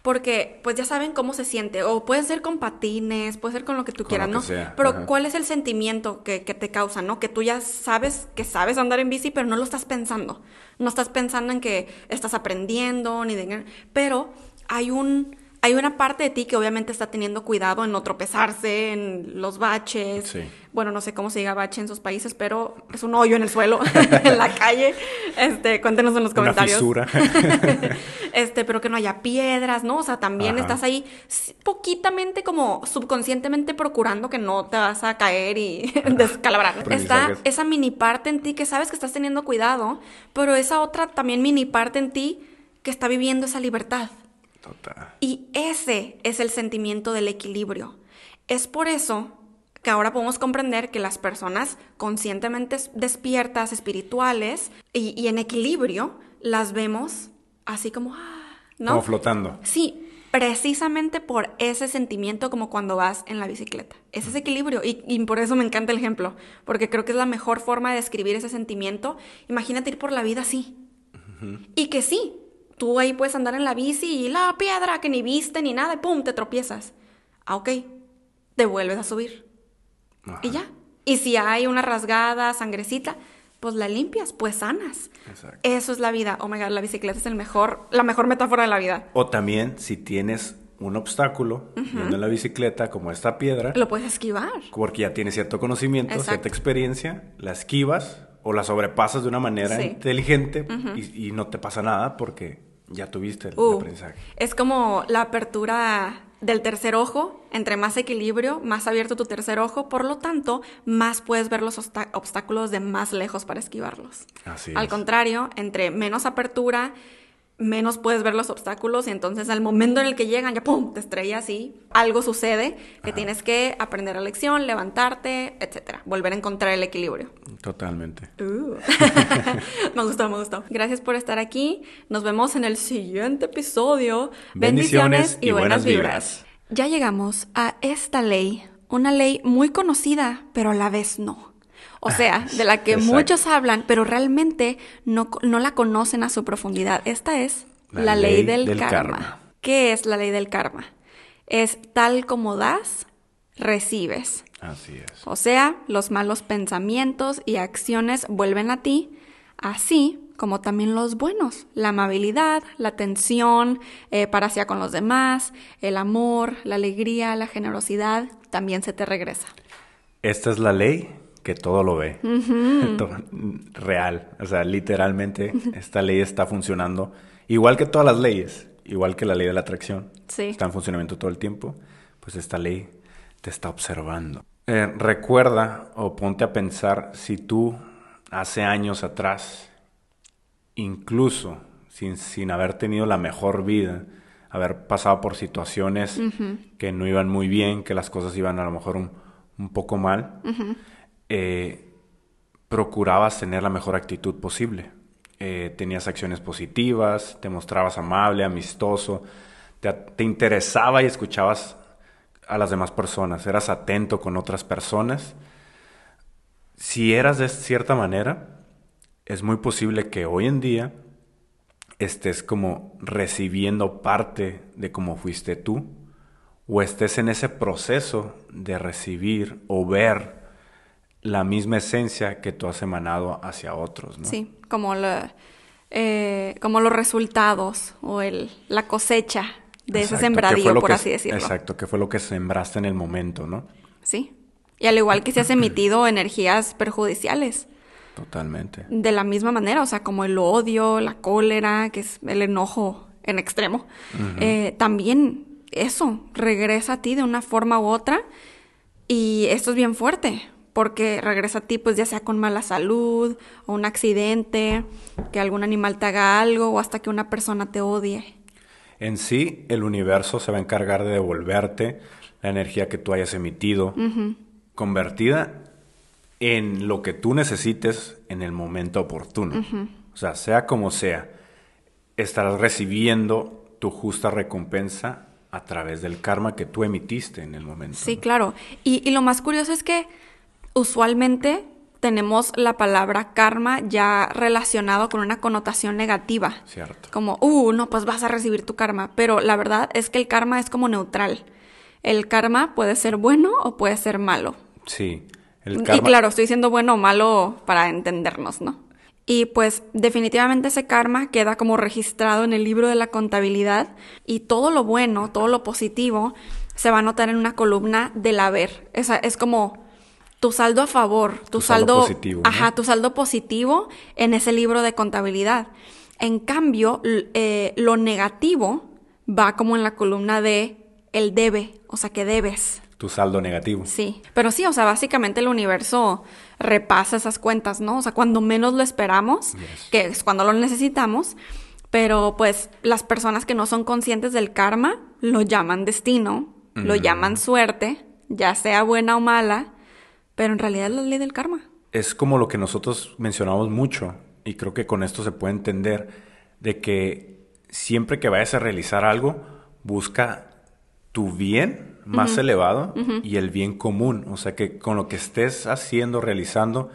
Porque pues ya saben cómo se siente, o puede ser con patines, puede ser con lo que tú Con quieras, ¿no? sea, Pero ajá. ¿cuál es el sentimiento que, que te causa, no? Que tú ya sabes que sabes andar en bici, pero no lo estás pensando. No estás pensando en que estás aprendiendo, ni de... Pero hay un... Hay una parte de ti que obviamente está teniendo cuidado en no tropezarse, en los baches. Sí. Bueno, no sé cómo se diga bache en sus países, pero es un hoyo en el suelo, en la calle. Este, cuéntenos en los Una comentarios. fisura. este, pero que no haya piedras, ¿no? O sea, también Ajá. estás ahí poquitamente como subconscientemente procurando que no te vas a caer y descalabrar. Está esa mini parte en ti que sabes que estás teniendo cuidado, pero esa otra también mini parte en ti que está viviendo esa libertad. Total. Y ese es el sentimiento del equilibrio. Es por eso que ahora podemos comprender que las personas conscientemente es- despiertas, espirituales y, y en equilibrio, las vemos así como, ah, ¿no? Como flotando. Sí, precisamente por ese sentimiento como cuando vas en la bicicleta. Es ese equilibrio y, y por eso me encanta el ejemplo, porque creo que es la mejor forma de describir ese sentimiento. Imagínate ir por la vida así. Y que sí, tú ahí puedes andar en la bici y la piedra que ni viste ni nada y pum, te tropiezas. Ah, ok, te vuelves a subir. Ajá. Y ya. Y si hay una rasgada, sangrecita, pues la limpias, pues sanas. Exacto. Eso es la vida. Oh my god, la bicicleta es el mejor, la mejor metáfora de la vida. O también si tienes un obstáculo yendo en la bicicleta, como esta piedra, Lo puedes esquivar. porque ya tienes cierto conocimiento, Exacto. cierta experiencia, la esquivas o la sobrepasas de una manera Sí. inteligente y, y no te pasa nada porque ya tuviste el, el Uh, aprendizaje. es como la apertura del tercer ojo. Entre más equilibrio, más abierto tu tercer ojo. Por lo tanto, más puedes ver los obstáculos de más lejos para esquivarlos. Así Al es. contrario, entre menos apertura, menos puedes ver los obstáculos y entonces al momento en el que llegan ya pum, te estrellas y algo sucede que tienes que aprender la lección, levantarte, etcétera, volver a encontrar el equilibrio. Totalmente. Uh. me gustó, me gustó. Gracias por estar aquí. Nos vemos en el siguiente episodio. Bendiciones y buenas vibras. Ya llegamos a esta ley, una ley muy conocida, pero a la vez no. O sea, de la que Exacto. muchos hablan, pero realmente no, no la conocen a su profundidad. Esta es la, La ley, ley del, del karma. karma. ¿Qué es la ley del karma? Es tal como das, recibes. Así es. O sea, los malos pensamientos y acciones vuelven a ti, así como también los buenos, la amabilidad, la atención eh, para hacia con los demás, el amor, la alegría, la generosidad, también se te regresa. Esta es la ley que todo lo ve. To- Real. O sea, literalmente esta ley está funcionando igual que todas las leyes, igual que la ley de la atracción. Sí. Está en funcionamiento todo el tiempo. Pues esta ley te está observando. Eh, recuerda o ponte a pensar si tú hace años atrás, incluso sin, sin haber tenido la mejor vida, haber pasado por situaciones que no iban muy bien, que las cosas iban a lo mejor un, un poco mal, eh, procurabas tener la mejor actitud posible. Eh, tenías acciones positivas, te mostrabas amable, amistoso, te, te interesaba y escuchabas a las demás personas, eras atento con otras personas. Si eras de cierta manera, es muy posible que hoy en día estés como recibiendo parte de cómo fuiste tú, o estés en ese proceso de recibir o ver la misma esencia que tú has emanado hacia otros, ¿no? Sí, como, la- eh, como los resultados o el, la cosecha de ese Exacto, sembradío, por que- así decirlo. Exacto, que fue lo que sembraste en el momento, ¿no? Sí. Y al igual que se has emitido energías perjudiciales. Totalmente. de la misma manera, o sea, como el odio, la cólera, que es el enojo en extremo, eh, también eso regresa a ti de una forma u otra y esto es bien fuerte porque regresa a ti pues ya sea con mala salud o un accidente, que algún animal te haga algo o hasta que una persona te odie. En sí, el universo se va a encargar de devolverte la energía que tú hayas emitido, convertida en lo que tú necesites en el momento oportuno. O sea, sea como sea, estarás recibiendo tu justa recompensa a través del karma que tú emitiste en el momento. Sí, claro. Y, y lo más curioso es que usualmente tenemos la palabra karma ya relacionado con una connotación negativa. Cierto. Como, uh, no, pues vas a recibir tu karma. Pero la verdad es que el karma es como neutral. El karma puede ser bueno o puede ser malo. Sí. El karma... Y claro, estoy diciendo bueno o malo para entendernos, ¿no? Y pues definitivamente ese karma queda como registrado en el libro de la contabilidad y todo lo bueno, todo lo positivo se va a notar en una columna del haber. Esa es como tu saldo a favor, tu, saldo, positivo. Ajá, tu saldo positivo en ese libro de contabilidad. En cambio, eh, lo negativo va como en la columna de el debe, o sea que debes. Tu saldo negativo. Sí, pero sí, o sea, básicamente el universo repasa esas cuentas, ¿no? O sea, cuando menos lo esperamos, que es cuando lo necesitamos, pero pues las personas que no son conscientes del karma lo llaman destino, lo llaman suerte, ya sea buena o mala, pero en realidad es la ley del karma. Es como lo que nosotros mencionamos mucho, y creo que con esto se puede entender, de que siempre que vayas a realizar algo, busca tu bien más elevado y el bien común. O sea, que con lo que estés haciendo, realizando,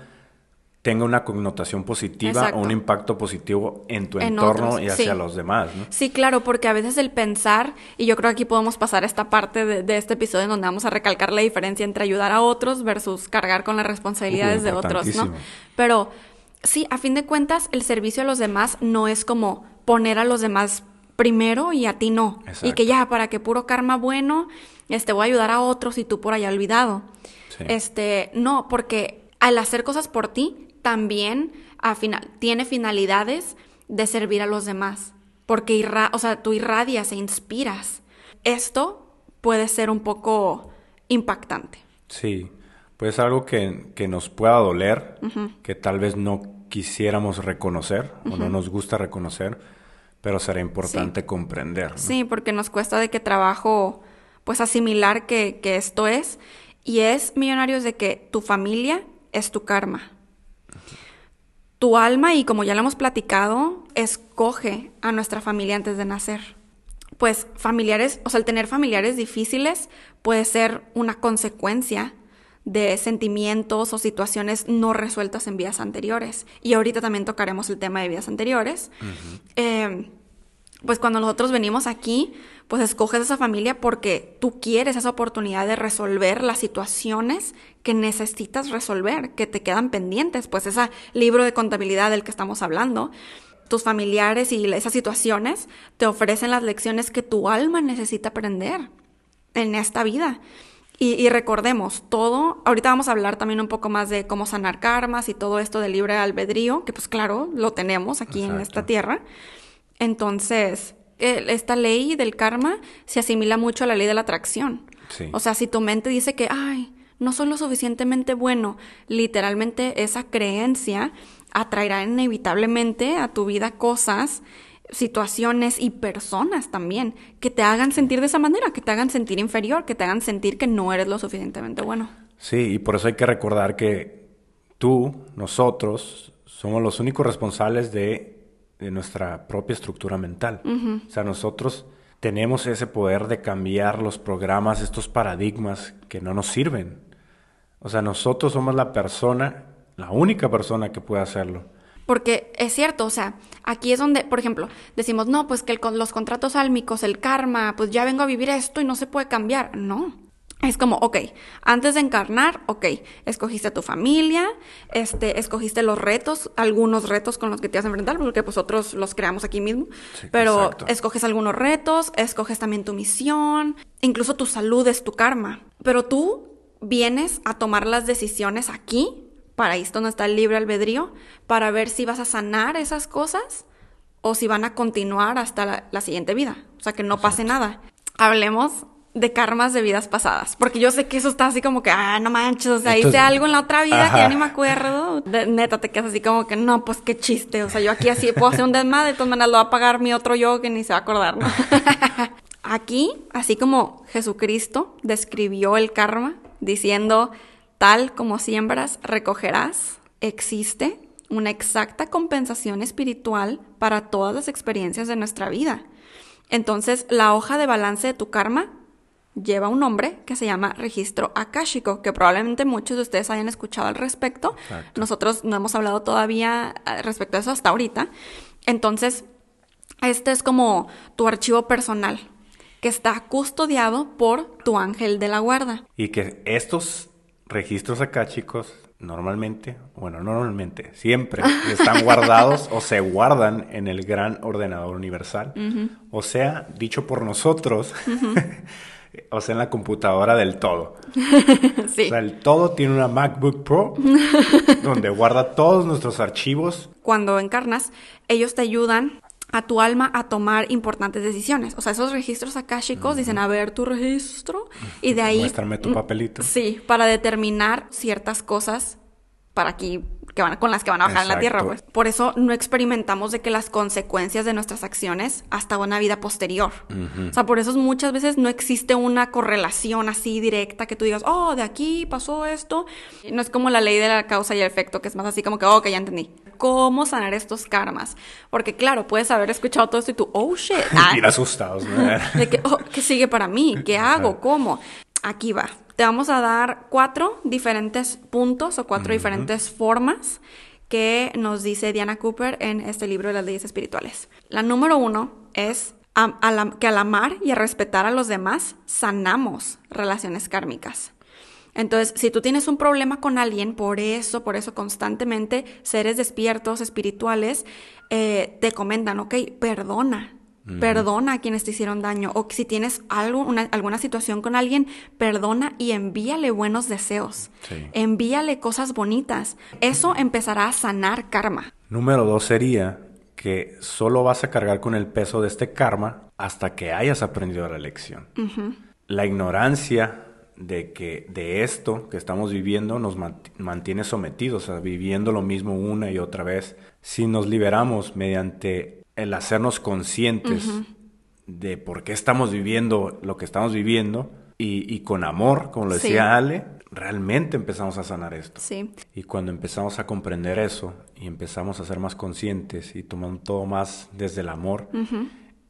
tenga una connotación positiva o un impacto positivo en tu entorno y hacia los demás. ¿no? Sí, claro, porque a veces el pensar, y yo creo que aquí podemos pasar esta parte de, este episodio en donde vamos a recalcar la diferencia entre ayudar a otros versus cargar con las responsabilidades de otros, ¿no? Pero sí, a fin de cuentas, el servicio a los demás no es como poner a los demás primero y a ti no. Y que ya, para que puro karma bueno, este, voy a ayudar a otros y tú por allá olvidado. Este, no, porque al hacer cosas por ti, también final, tiene finalidades de servir a los demás, porque irra o sea, tú irradias e inspiras. Esto puede ser un poco impactante. Sí, puede ser algo que, que nos pueda doler, que tal vez no quisiéramos reconocer o no nos gusta reconocer, pero será importante comprender. Sí, porque nos cuesta de qué trabajo pues asimilar que, que esto es, y es, millonarios, de que tu familia es tu karma. Tu alma, y como ya lo hemos platicado, escoge a nuestra familia antes de nacer. Pues familiares, o sea, el tener familiares difíciles puede ser una consecuencia de sentimientos o situaciones no resueltas en vidas anteriores. Y ahorita también tocaremos el tema de vidas anteriores pues cuando nosotros venimos aquí, pues escoges esa familia porque tú quieres esa oportunidad de resolver las situaciones que necesitas resolver, que te quedan pendientes, pues ese libro de contabilidad del que estamos hablando. Tus familiares y esas situaciones te ofrecen las lecciones que tu alma necesita aprender en esta vida. Y, recordemos, todo, ahorita vamos a hablar también un poco más de cómo sanar karmas y todo esto del libre albedrío, que pues claro, lo tenemos aquí en esta tierra. Entonces, esta ley del karma se asimila mucho a la ley de la atracción. O sea, si tu mente dice que, ay, no soy lo suficientemente bueno, literalmente esa creencia atraerá inevitablemente a tu vida cosas, situaciones y personas también que te hagan sentir de esa manera, que te hagan sentir inferior, que te hagan sentir que no eres lo suficientemente bueno. Sí, y por eso hay que recordar que tú, nosotros, somos los únicos responsables de de nuestra propia estructura mental. O sea, nosotros tenemos ese poder de cambiar los programas, estos paradigmas que no nos sirven. O sea, nosotros somos la persona, la única persona que puede hacerlo. Porque es cierto, o sea, aquí es donde, por ejemplo, decimos, no, pues que los contratos álmicos, el karma, pues ya vengo a vivir esto y no se puede cambiar. No, es como, ok, antes de encarnar, ok, escogiste a tu familia, este, escogiste los retos, algunos retos con los que te vas a enfrentar, porque pues otros los creamos aquí mismo, pero escoges algunos retos, escoges también tu misión, incluso tu salud es tu karma, pero tú vienes a tomar las decisiones aquí, para esto no está el libre albedrío, para ver si vas a sanar esas cosas o si van a continuar hasta la, siguiente vida, o sea, que no pase nada. Hablemos de karmas de vidas pasadas. Porque yo sé que eso está así como que, ah, no manches, o sea, hice algo en la otra vida que ya ni me acuerdo. neta, te quedas así como que, no, pues qué chiste. O sea, yo aquí así puedo hacer un desmadre, de todas maneras lo va a pagar mi otro yo que ni se va a acordar, ¿no? aquí, así como Jesucristo describió el karma, diciendo, tal como siembras, recogerás, existe una exacta compensación espiritual para todas las experiencias de nuestra vida. Entonces, la hoja de balance de tu karma lleva un nombre que se llama registro akáshico, que probablemente muchos de ustedes hayan escuchado al respecto. Nosotros no hemos hablado todavía eh, respecto a eso hasta ahorita. Entonces, este es como tu archivo personal, que está custodiado por tu ángel de la guarda. Y que estos registros akáshicos normalmente, bueno, no normalmente, siempre están guardados o se guardan en el gran ordenador universal. O sea, dicho por nosotros, o sea, en la computadora del todo. sí. O sea, el todo tiene una MacBook Pro donde guarda todos nuestros archivos. Cuando encarnas, ellos te ayudan a tu alma a tomar importantes decisiones. O sea, esos registros akáshicos dicen, a ver tu registro, y de ahí... Muéstrame tu papelito. Sí, para determinar ciertas cosas para aquí que van, con las que van a bajar en la tierra, pues. Por eso no experimentamos de que las consecuencias de nuestras acciones hasta una vida posterior. O sea, por eso muchas veces no existe una correlación así directa que tú digas, oh, de aquí pasó esto. No es como la ley de la causa y el efecto, que es más así como que, oh, que ya entendí. ¿Cómo sanar estos karmas? Porque claro, puedes haber escuchado todo esto y tú, oh, shit. Ah, asustados, ¿no? de que, oh, ¿qué sigue para mí? ¿Qué hago? ¿Cómo? Aquí va te vamos a dar cuatro diferentes puntos o cuatro diferentes formas que nos dice Diana Cooper en este libro de las leyes espirituales. La número uno es que al amar y a respetar a los demás sanamos relaciones kármicas. Entonces, si tú tienes un problema con alguien, por eso, por eso constantemente seres despiertos, espirituales, eh, te comentan, ok, perdona, Perdona a quienes te hicieron daño. O si tienes algo, alguna situación con alguien, perdona y envíale buenos deseos. Envíale cosas bonitas. Eso empezará a sanar karma. Número dos sería que solo vas a cargar con el peso de este karma hasta que hayas aprendido la lección. La ignorancia de que de esto que estamos viviendo nos mantiene sometidos a viviendo lo mismo una y otra vez. Si nos liberamos mediante el hacernos conscientes de por qué estamos viviendo lo que estamos viviendo y, con amor, como lo decía Ale, realmente empezamos a sanar esto. Sí. Y cuando empezamos a comprender eso y empezamos a ser más conscientes y tomando todo más desde el amor,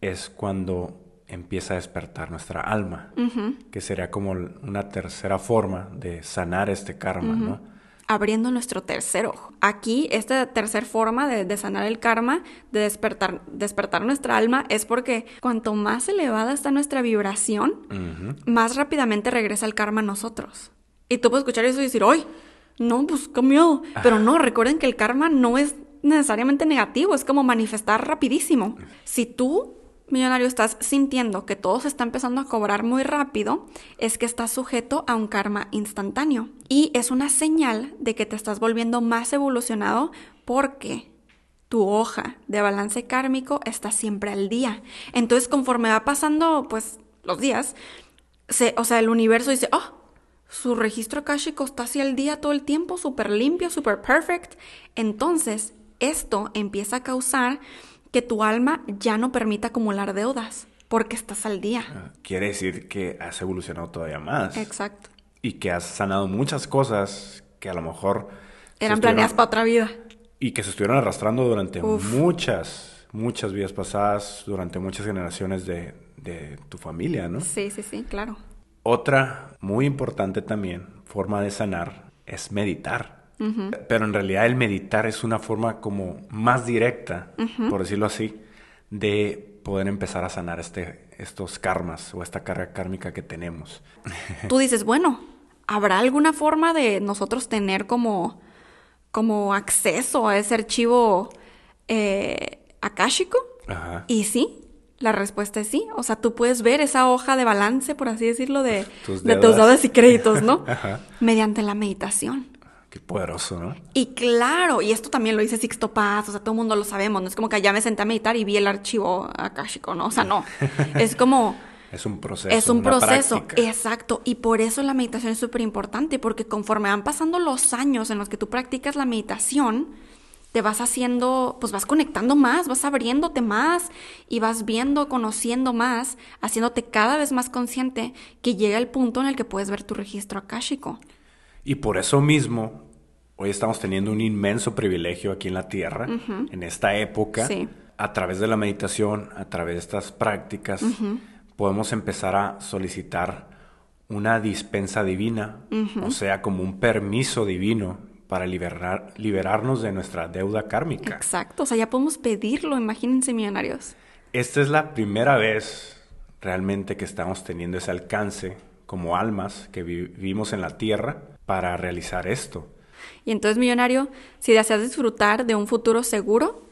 es cuando empieza a despertar nuestra alma, que sería como una tercera forma de sanar este karma, ¿no? Abriendo nuestro tercer ojo. Aquí, esta tercera forma de, sanar el karma, de despertar, despertar nuestra alma, es porque cuanto más elevada está nuestra vibración, más rápidamente regresa el karma a nosotros. Y tú puedes escuchar eso y decir, ¡ay! No, pues qué miedo. Pero no, recuerden que el karma no es necesariamente negativo, es como manifestar rapidísimo. Si tú millonario estás sintiendo que todo se está empezando a cobrar muy rápido, es que estás sujeto a un karma instantáneo. Y es una señal de que te estás volviendo más evolucionado porque tu hoja de balance kármico está siempre al día. Entonces, conforme va pasando, pues, los días, se, o sea, el universo dice, oh, su registro kármico está así al día todo el tiempo, súper limpio, súper perfect. Entonces, esto empieza a causar que tu alma ya no permita acumular deudas porque estás al día. Ah, quiere decir que has evolucionado todavía más. Exacto. Y que has sanado muchas cosas que a lo mejor... Eran planeadas para otra vida. Y que se estuvieron arrastrando durante muchas, muchas vidas pasadas, durante muchas generaciones de, de tu familia, ¿no? Sí, sí, sí, claro. Otra muy importante también, forma de sanar, es meditar. Pero en realidad el meditar es una forma como más directa, por decirlo así, de poder empezar a sanar este, estos karmas o esta carga kármica que tenemos. Tú dices, bueno, ¿habrá alguna forma de nosotros tener como, como acceso a ese archivo eh, akáshico? Y sí, la respuesta es sí. O sea, tú puedes ver esa hoja de balance, por así decirlo, de tus, de tus deudas y créditos, ¿no? Mediante la meditación. Qué poderoso, ¿no? Y claro, y esto también lo dice Sixto Paz, o sea, todo el mundo lo sabemos, no es como que ya me senté a meditar y vi el archivo akáshico, ¿no? O sea, no. es como... Es un proceso. Es un proceso, exacto. Y por eso la meditación es súper importante, porque conforme van pasando los años en los que tú practicas la meditación, te vas haciendo, pues vas conectando más, vas abriéndote más y vas viendo, conociendo más, haciéndote cada vez más consciente que llega el punto en el que puedes ver tu registro akáshico. Y por eso mismo, hoy estamos teniendo un inmenso privilegio aquí en la Tierra, en esta época, a través de la meditación, a través de estas prácticas, podemos empezar a solicitar una dispensa divina, o sea, como un permiso divino para liberar, liberarnos de nuestra deuda kármica. Exacto, o sea, ya podemos pedirlo, imagínense millonarios. Esta es la primera vez realmente que estamos teniendo ese alcance como almas que vivimos en la tierra para realizar esto. Y entonces, millonario, si deseas disfrutar de un futuro seguro,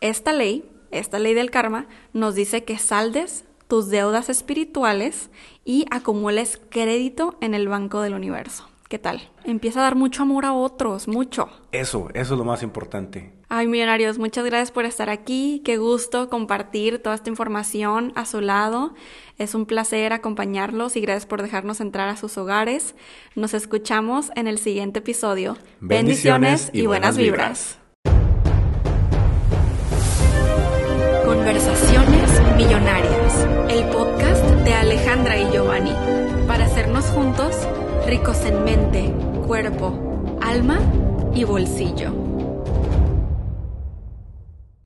esta ley, esta ley del karma, nos dice que saldes tus deudas espirituales y acumules crédito en el banco del universo. ¿Qué tal? Empieza a dar mucho amor a otros, mucho. Eso, eso es lo más importante. Ay, millonarios, muchas gracias por estar aquí. Qué gusto compartir toda esta información a su lado. Es un placer acompañarlos y gracias por dejarnos entrar a sus hogares. Nos escuchamos en el siguiente episodio. Bendiciones, y, buenas vibras. Conversaciones Millonarias, el podcast de Alejandra y Giovanni, para hacernos juntos ricos en mente, cuerpo, alma y bolsillo.